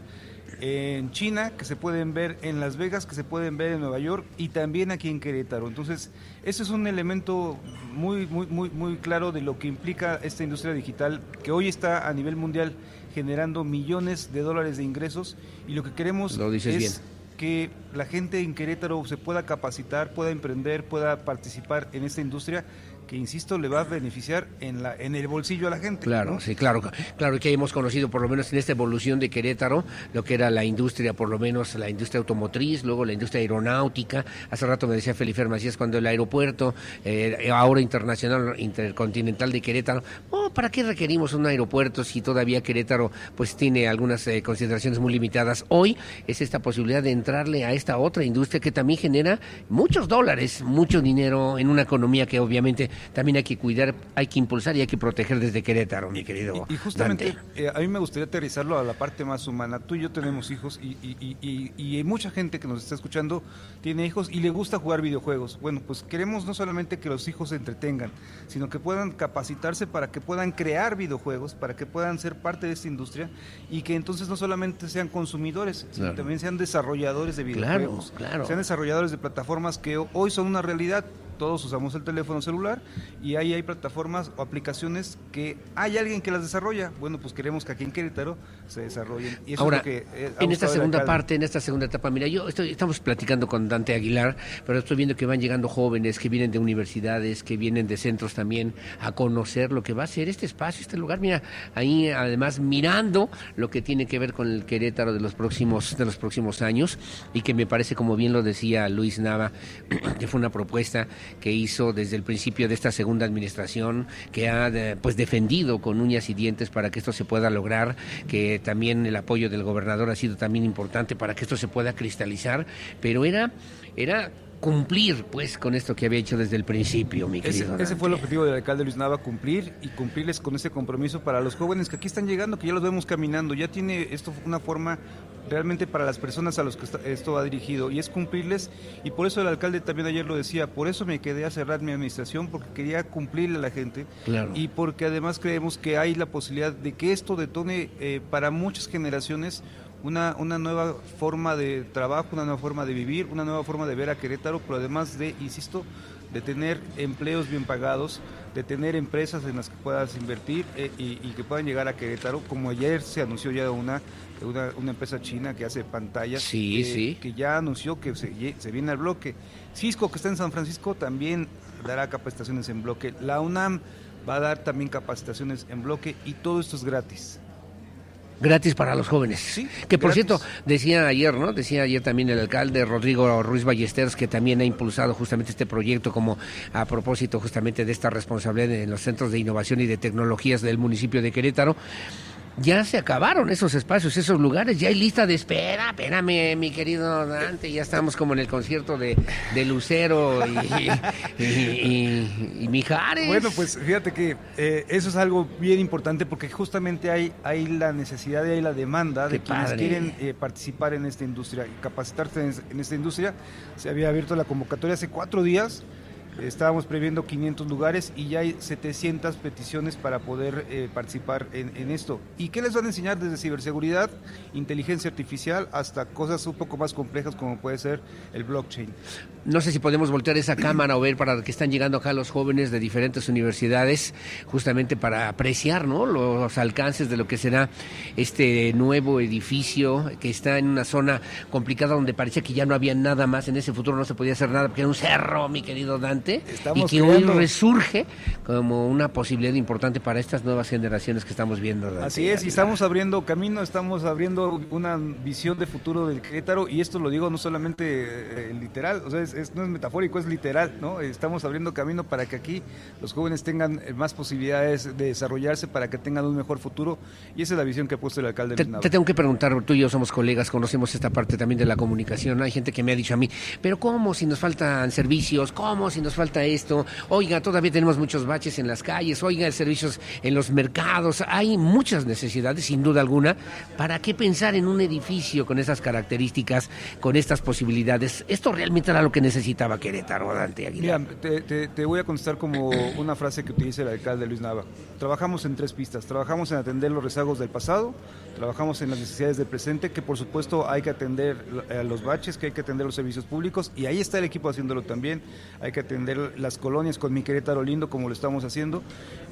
en China, que se pueden ver en Las Vegas, que se pueden ver en Nueva York y también aquí en Querétaro. Entonces, ese es un elemento muy, muy, muy, muy claro de lo que implica esta industria digital que hoy está a nivel mundial generando millones de dólares de ingresos y lo que queremos Lo dices es bien. que la gente en Querétaro se pueda capacitar, pueda emprender, pueda participar en esta industria que, insisto, le va a beneficiar en, la, en el bolsillo a la gente. Claro, ¿no? sí, claro, claro que hemos conocido por lo menos en esta evolución de Querétaro lo que era la industria, por lo menos la industria automotriz, luego la industria aeronáutica. Hace rato me decía Felipe Macías cuando el aeropuerto, eh, ahora internacional, intercontinental de Querétaro, oh, ¿para qué requerimos un aeropuerto si todavía Querétaro pues tiene algunas eh, consideraciones muy limitadas? Hoy es esta posibilidad de entrarle a esta otra industria que también genera muchos dólares, mucho dinero en una economía que obviamente también hay que cuidar, hay que impulsar y hay que proteger desde Querétaro, mi querido. Y justamente eh, a mí me gustaría aterrizarlo a la parte más humana. Tú y yo tenemos hijos y, y- y- mucha gente que nos está escuchando tiene hijos y le gusta jugar videojuegos. Bueno, pues queremos no solamente que los hijos se entretengan, sino que puedan capacitarse para que puedan crear videojuegos, para que puedan ser parte de esta industria y que entonces no solamente sean consumidores, sino Claro. también sean desarrolladores de Claro, videojuegos. claro. Sean desarrolladores de plataformas que hoy son una realidad. Todos usamos el teléfono celular y ahí hay plataformas o aplicaciones que hay alguien que las desarrolla. Bueno, pues queremos que aquí en Querétaro se desarrollen. Y eso Ahora, es lo que, eh, en esta segunda parte, en esta segunda etapa, mira, yo estoy, estamos platicando con Dante Aguilar, pero estoy viendo que van llegando jóvenes que vienen de universidades, que vienen de centros también a conocer lo que va a ser este espacio, este lugar. Mira, ahí además mirando lo que tiene que ver con el Querétaro de los próximos, de los próximos años y que me parece, como bien lo decía Luis Nava, que fue una propuesta que hizo desde el principio de esta segunda administración, que ha pues defendido con uñas y dientes para que esto se pueda lograr, que también el apoyo del gobernador ha sido también importante para que esto se pueda cristalizar, pero era era cumplir pues con esto que había hecho desde el principio, mi querido. ese fue el objetivo del alcalde Luis Nava, cumplir y cumplirles con ese compromiso para los jóvenes que aquí están llegando, que ya los vemos caminando. Ya tiene esto una forma realmente para las personas a los que esto va dirigido y es cumplirles y por eso el alcalde también ayer lo decía, por eso me quedé a cerrar mi administración porque quería cumplirle a la gente Claro. y porque además creemos que hay la posibilidad de que esto detone eh, para muchas generaciones una, una nueva forma de trabajo, una nueva forma de vivir, una nueva forma de ver a Querétaro, pero además de, insisto, de tener empleos bien pagados, de tener empresas en las que puedas invertir eh, y, y que puedan llegar a Querétaro, como ayer se anunció ya una, una, una empresa china que hace pantallas, Sí, que, sí. que ya anunció que se, se viene al bloque. Cisco, que está en San Francisco, también dará capacitaciones en bloque. La UNAM va a dar también capacitaciones en bloque y todo esto es gratis. Gratis para los jóvenes. que por cierto, decía ayer, ¿no? Decía ayer también el alcalde Rodrigo Ruiz Ballesteros que también ha impulsado justamente este proyecto como a propósito justamente de esta responsabilidad en los centros de innovación y de tecnologías del municipio de Querétaro ya se acabaron esos espacios, esos lugares, ya hay lista de espera. Espérame, mi querido Dante, ya estamos como en el concierto de, de Lucero y, y, Mijares. Bueno, pues fíjate que eh, eso es algo bien importante porque justamente hay, hay la necesidad y hay la demanda de quienes quieren eh, participar en esta industria y capacitarse en, en esta industria. Se había abierto la convocatoria hace cuatro días Estábamos previendo 500 lugares y ya hay 700 peticiones para poder eh, participar en, esto. ¿Y qué les van a enseñar desde ciberseguridad, inteligencia artificial, hasta cosas un poco más complejas como puede ser el blockchain? No sé si podemos voltear esa cámara o ver para que están llegando acá los jóvenes de diferentes universidades, justamente para apreciar ¿no? los alcances de lo que será este nuevo edificio que está en una zona complicada donde parecía que ya no había nada más, en ese futuro no se podía hacer nada porque era un cerro, mi querido Dante y que hoy resurge como una posibilidad importante para estas nuevas generaciones que estamos viendo. Así es, y estamos abriendo camino, estamos abriendo una visión de futuro del Querétaro y esto lo digo no solamente eh, literal, o sea, es, no es metafórico, es literal, ¿no? Estamos abriendo camino para que aquí los jóvenes tengan eh, más posibilidades de desarrollarse, para que tengan un mejor futuro y esa es la visión que ha puesto el alcalde. Te, te tengo que preguntar, tú y yo somos colegas, conocemos esta parte también de la comunicación, hay gente que me ha dicho a mí, pero ¿cómo si nos faltan servicios? ¿Cómo si nos falta esto, oiga, todavía tenemos muchos baches en las calles, oiga, servicios en los mercados, hay muchas necesidades, sin duda alguna. ¿Para qué pensar en un edificio con esas características, con estas posibilidades? Esto realmente era lo que necesitaba Querétaro, Dante Aguilar. Mira, te, voy a contestar como una frase que utiliza el alcalde Luis Nava. Trabajamos en tres pistas, trabajamos en atender los rezagos del pasado, trabajamos en las necesidades del presente, que por supuesto hay que atender a los baches, que hay que atender los servicios públicos, y ahí está el equipo haciéndolo también, hay que atender las colonias con mi Querétaro lindo como lo estamos haciendo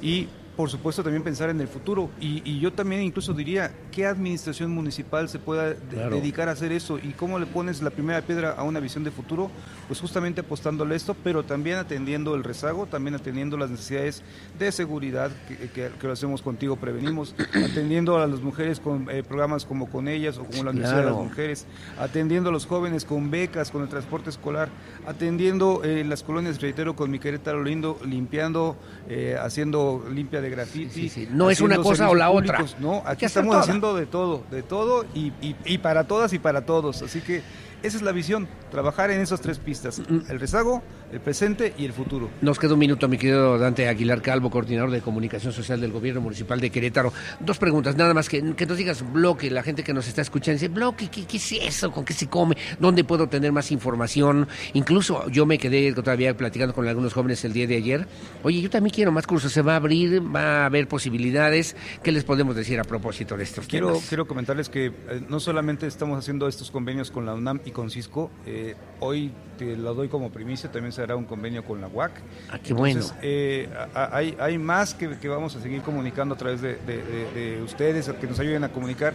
y por supuesto también pensar en el futuro. Y, yo también incluso diría qué administración municipal se pueda dedicar a hacer eso y cómo le pones la primera piedra a una visión de futuro pues justamente apostándole esto pero también atendiendo el rezago también atendiendo las necesidades de seguridad que, lo hacemos contigo prevenimos atendiendo a las mujeres con eh, programas como con ellas o como la Universidad de las Mujeres atendiendo a los jóvenes con becas con el transporte escolar atendiendo eh, las colonias reitero con mi Querétaro lindo limpiando eh, haciendo limpia de graffiti. No es una cosa o la otra. No, aquí estamos haciendo de todo, de todo y, y para todas y para todos. Así que esa es la visión, trabajar en esas tres pistas, mm. el rezago, el presente y el futuro. Nos queda un minuto, mi querido Dante Aguilar Calvo, coordinador de comunicación social del gobierno municipal de Querétaro. Dos preguntas, nada más que, que nos digas bloque, la gente que nos está escuchando dice, bloque, ¿qué, es eso? ¿Con qué se come? ¿Dónde puedo tener más información? Incluso yo me quedé todavía platicando con algunos jóvenes el día de ayer. Oye, yo también quiero más cursos, se va a abrir, va a haber posibilidades. ¿Qué les podemos decir a propósito de estos quiero, temas? Quiero comentarles que eh, no solamente estamos haciendo estos convenios con la UNAM y con Cisco. Eh, hoy te lo doy como primicia, también se hará un convenio con la UAC. Ah, qué bueno. Eh, hay, hay más que, vamos a seguir comunicando a través de, ustedes, que nos ayuden a comunicar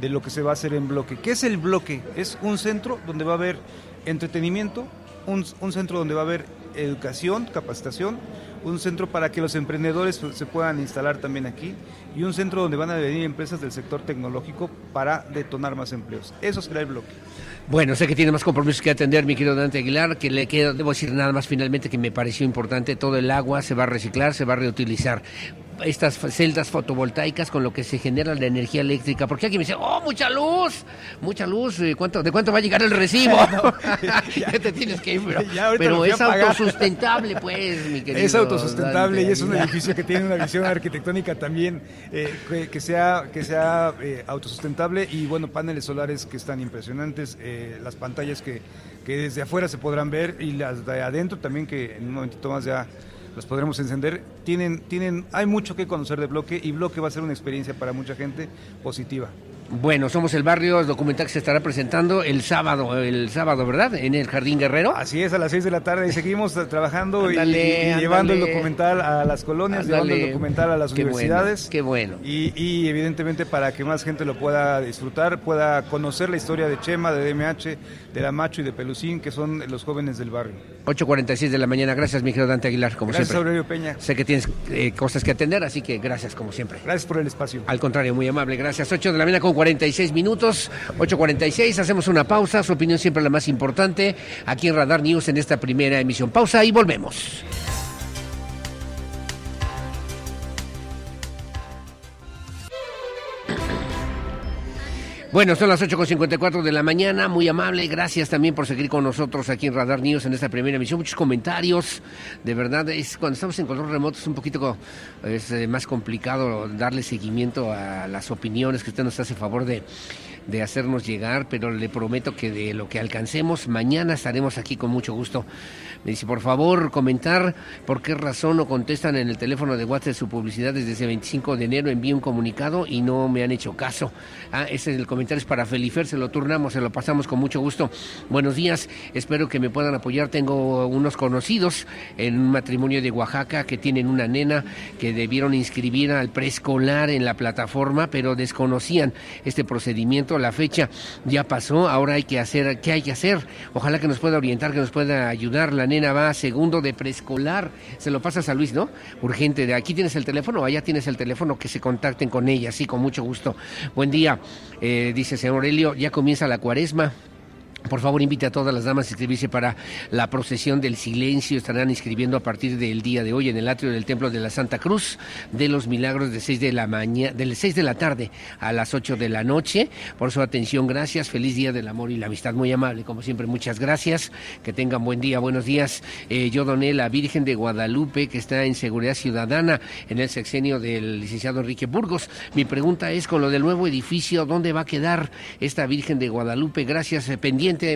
de lo que se va a hacer en bloque. ¿Qué es el bloque? Es un centro donde va a haber entretenimiento, un, centro donde va a haber educación, capacitación, un centro para que los emprendedores se puedan instalar también aquí y un centro donde van a venir empresas del sector tecnológico para detonar más empleos. Eso será el bloque. Bueno, sé que tiene más compromisos que atender, mi querido Dante Aguilar, que le queda, debo decir nada más finalmente que me pareció importante, todo el agua se va a reciclar, se va a reutilizar estas celdas fotovoltaicas con lo que se genera la energía eléctrica. Porque aquí me dice, oh, mucha luz, mucha luz, eh, ¿cuánto, ¿de cuánto va a llegar el recibo? ya, te tienes que ir, pero, es autosustentable, pues, mi querido. Es autosustentable y es un edificio que tiene una visión arquitectónica también eh, que, sea, que sea eh, autosustentable y, bueno, paneles solares que están impresionantes, las pantallas que, que desde afuera se podrán ver y las de adentro también que en un momentito más ya los podremos encender. Tienen, tienen, hay mucho que conocer de Bloque y Bloque va a ser una experiencia para mucha gente positiva. Bueno, somos el barrio, el documental que se estará presentando el sábado, el sábado, ¿verdad? En el Jardín Guerrero. Así es, a las 6 de la tarde y seguimos trabajando y- llevando el documental a las colonias, llevando el documental a las Qué bueno, universidades. qué bueno. Y, y evidentemente para que más gente lo pueda disfrutar, pueda conocer la historia de Chema, de DMH, de La Macho y de Pelucín, que son los jóvenes del barrio. 8.46 de la mañana. Gracias, mi querido Dante Aguilar, como Gracias, siempre. Aurelio Peña. Sé que tienes eh, cosas que atender, así que gracias, como siempre. Gracias por el espacio. Al contrario, muy amable, gracias. 8 de la mañana con 46 minutos, 8.46, hacemos una pausa, su opinión siempre la más importante, aquí en Radar News en esta primera emisión. Pausa y volvemos. Bueno, son las 8.54 de la mañana, muy amable, gracias también por seguir con nosotros aquí en Radar News en esta primera emisión. Muchos comentarios, de verdad, es cuando estamos en control remoto es un poquito eh, más complicado darle seguimiento a las opiniones que usted nos hace favor de, de hacernos llegar, pero le prometo que de lo que alcancemos, mañana estaremos aquí con mucho gusto. Me dice, por favor, comentar por qué razón no contestan en el teléfono de WhatsApp su publicidad desde ese 25 de enero. Envío un comunicado y no me han hecho caso. Ah, ese es el comentario es para Felifer, se lo turnamos, se lo pasamos con mucho gusto. Buenos días, espero que me puedan apoyar. Tengo unos conocidos en un matrimonio de Oaxaca que tienen una nena que debieron inscribir al preescolar en la plataforma, pero desconocían este procedimiento. La fecha ya pasó, ahora hay que hacer, ¿qué hay que hacer? Ojalá que nos pueda orientar, que nos pueda ayudar. La nena va a segundo de preescolar. Se lo pasas a Luis, ¿no? Urgente. De aquí tienes el teléfono, allá tienes el teléfono, que se contacten con ella, sí, con mucho gusto. Buen día, eh, dice señor Aurelio, ya comienza la cuaresma. Por favor, invite a todas las damas a inscribirse para la procesión del silencio. Estarán inscribiendo a partir del día de hoy en el atrio del Templo de la Santa Cruz de los Milagros de 6 de la mañana, del 6 de la tarde a las 8 de la noche. Por su atención, gracias. Feliz día del amor y la amistad. Muy amable, como siempre, muchas gracias. Que tengan buen día, buenos días. Eh, yo doné la Virgen de Guadalupe, que está en Seguridad Ciudadana, en el sexenio del licenciado Enrique Burgos. Mi pregunta es, con lo del nuevo edificio, ¿dónde va a quedar esta Virgen de Guadalupe? Gracias, eh,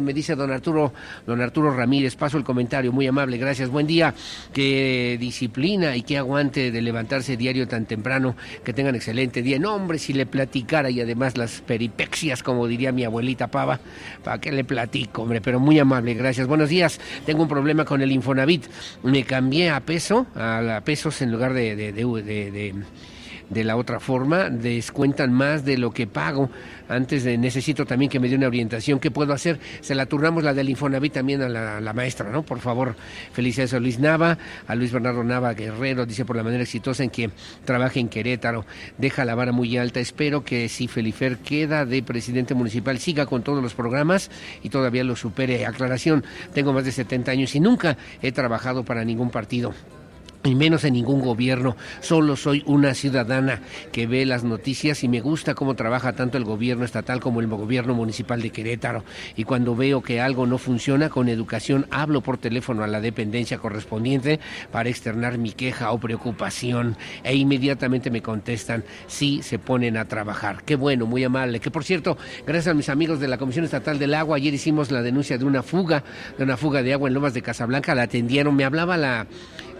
me dice don Arturo, don Arturo Ramírez. Paso el comentario, muy amable, gracias. Buen día, qué disciplina y qué aguante de levantarse diario tan temprano. Que tengan excelente día. No, hombre, si le platicara y además las peripexias, como diría mi abuelita Pava, ¿para qué le platico, hombre? Pero muy amable, gracias. Buenos días, tengo un problema con el Infonavit. Me cambié a peso, a pesos en lugar de- de la otra forma, descuentan más de lo que pago. Antes de, necesito también que me dé una orientación. ¿Qué puedo hacer? Se la turnamos la del Infonavit también a la, la maestra, ¿no? Por favor, felicidades a Luis Nava, a Luis Bernardo Nava Guerrero, dice por la manera exitosa en que trabaja en Querétaro. Deja la vara muy alta. Espero que si Felifer queda de presidente municipal, siga con todos los programas y todavía lo supere. Aclaración, tengo más de 70 años y nunca he trabajado para ningún partido y menos en ningún gobierno. Solo soy una ciudadana que ve las noticias y me gusta cómo trabaja tanto el gobierno estatal como el gobierno municipal de Querétaro. Y cuando veo que algo no funciona con educación, hablo por teléfono a la dependencia correspondiente para externar mi queja o preocupación e inmediatamente me contestan si se ponen a trabajar. Qué bueno, muy amable. Que por cierto, gracias a mis amigos de la Comisión Estatal del Agua, ayer hicimos la denuncia de una fuga, de una fuga de agua en Lomas de Casablanca, la atendieron, me hablaba la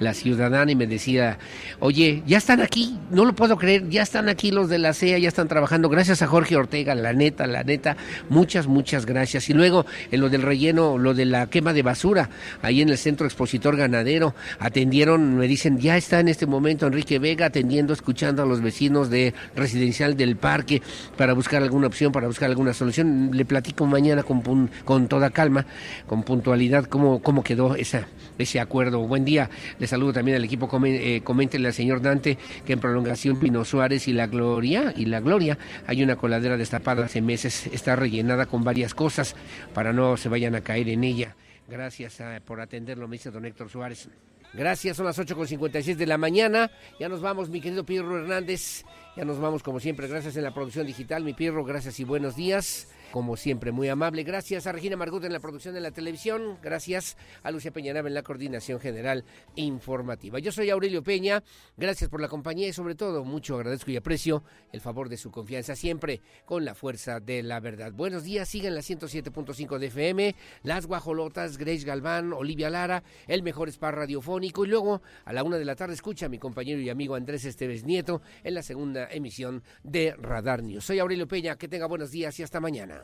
la ciudadana y me decía, oye, ya están aquí, no lo puedo creer, ya están aquí los de la CEA, ya están trabajando, gracias a Jorge Ortega, la neta, la neta, muchas, muchas gracias. Y luego en lo del relleno, lo de la quema de basura, ahí en el Centro Expositor Ganadero, atendieron, me dicen, ya está en este momento Enrique Vega atendiendo, escuchando a los vecinos de Residencial del Parque para buscar alguna opción, para buscar alguna solución. Le platico mañana con, con toda calma, con puntualidad, cómo, cómo quedó esa, ese acuerdo. Buen día, le saludo también al equipo. Eh, coméntele al señor Dante que en prolongación Pino Suárez y la Gloria y la Gloria hay una coladera destapada hace meses, está rellenada con varias cosas para no se vayan a caer en ella. Gracias ah, por atenderlo, me dice don Héctor Suárez. Gracias, son las 8.56 de la mañana. Ya nos vamos, mi querido Pirro Hernández. Ya nos vamos como siempre. Gracias en la producción digital, mi Pirro. Gracias y buenos días. Como siempre, muy amable. Gracias a Regina Margut en la producción de la televisión. Gracias a Lucia Peñanaba en la coordinación general informativa. Yo soy Aurelio Peña. Gracias por la compañía y sobre todo mucho agradezco y aprecio el favor de su confianza siempre con la fuerza de la verdad. Buenos días, sigan la 107.5 de FM, Las Guajolotas, Grace Galván, Olivia Lara, el mejor spa radiofónico y luego a la una de la tarde escucha a mi compañero y amigo Andrés Esteves Nieto en la segunda emisión de Radar News. Soy Aurelio Peña, que tenga buenos días y hasta mañana.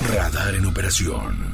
Radar en operación.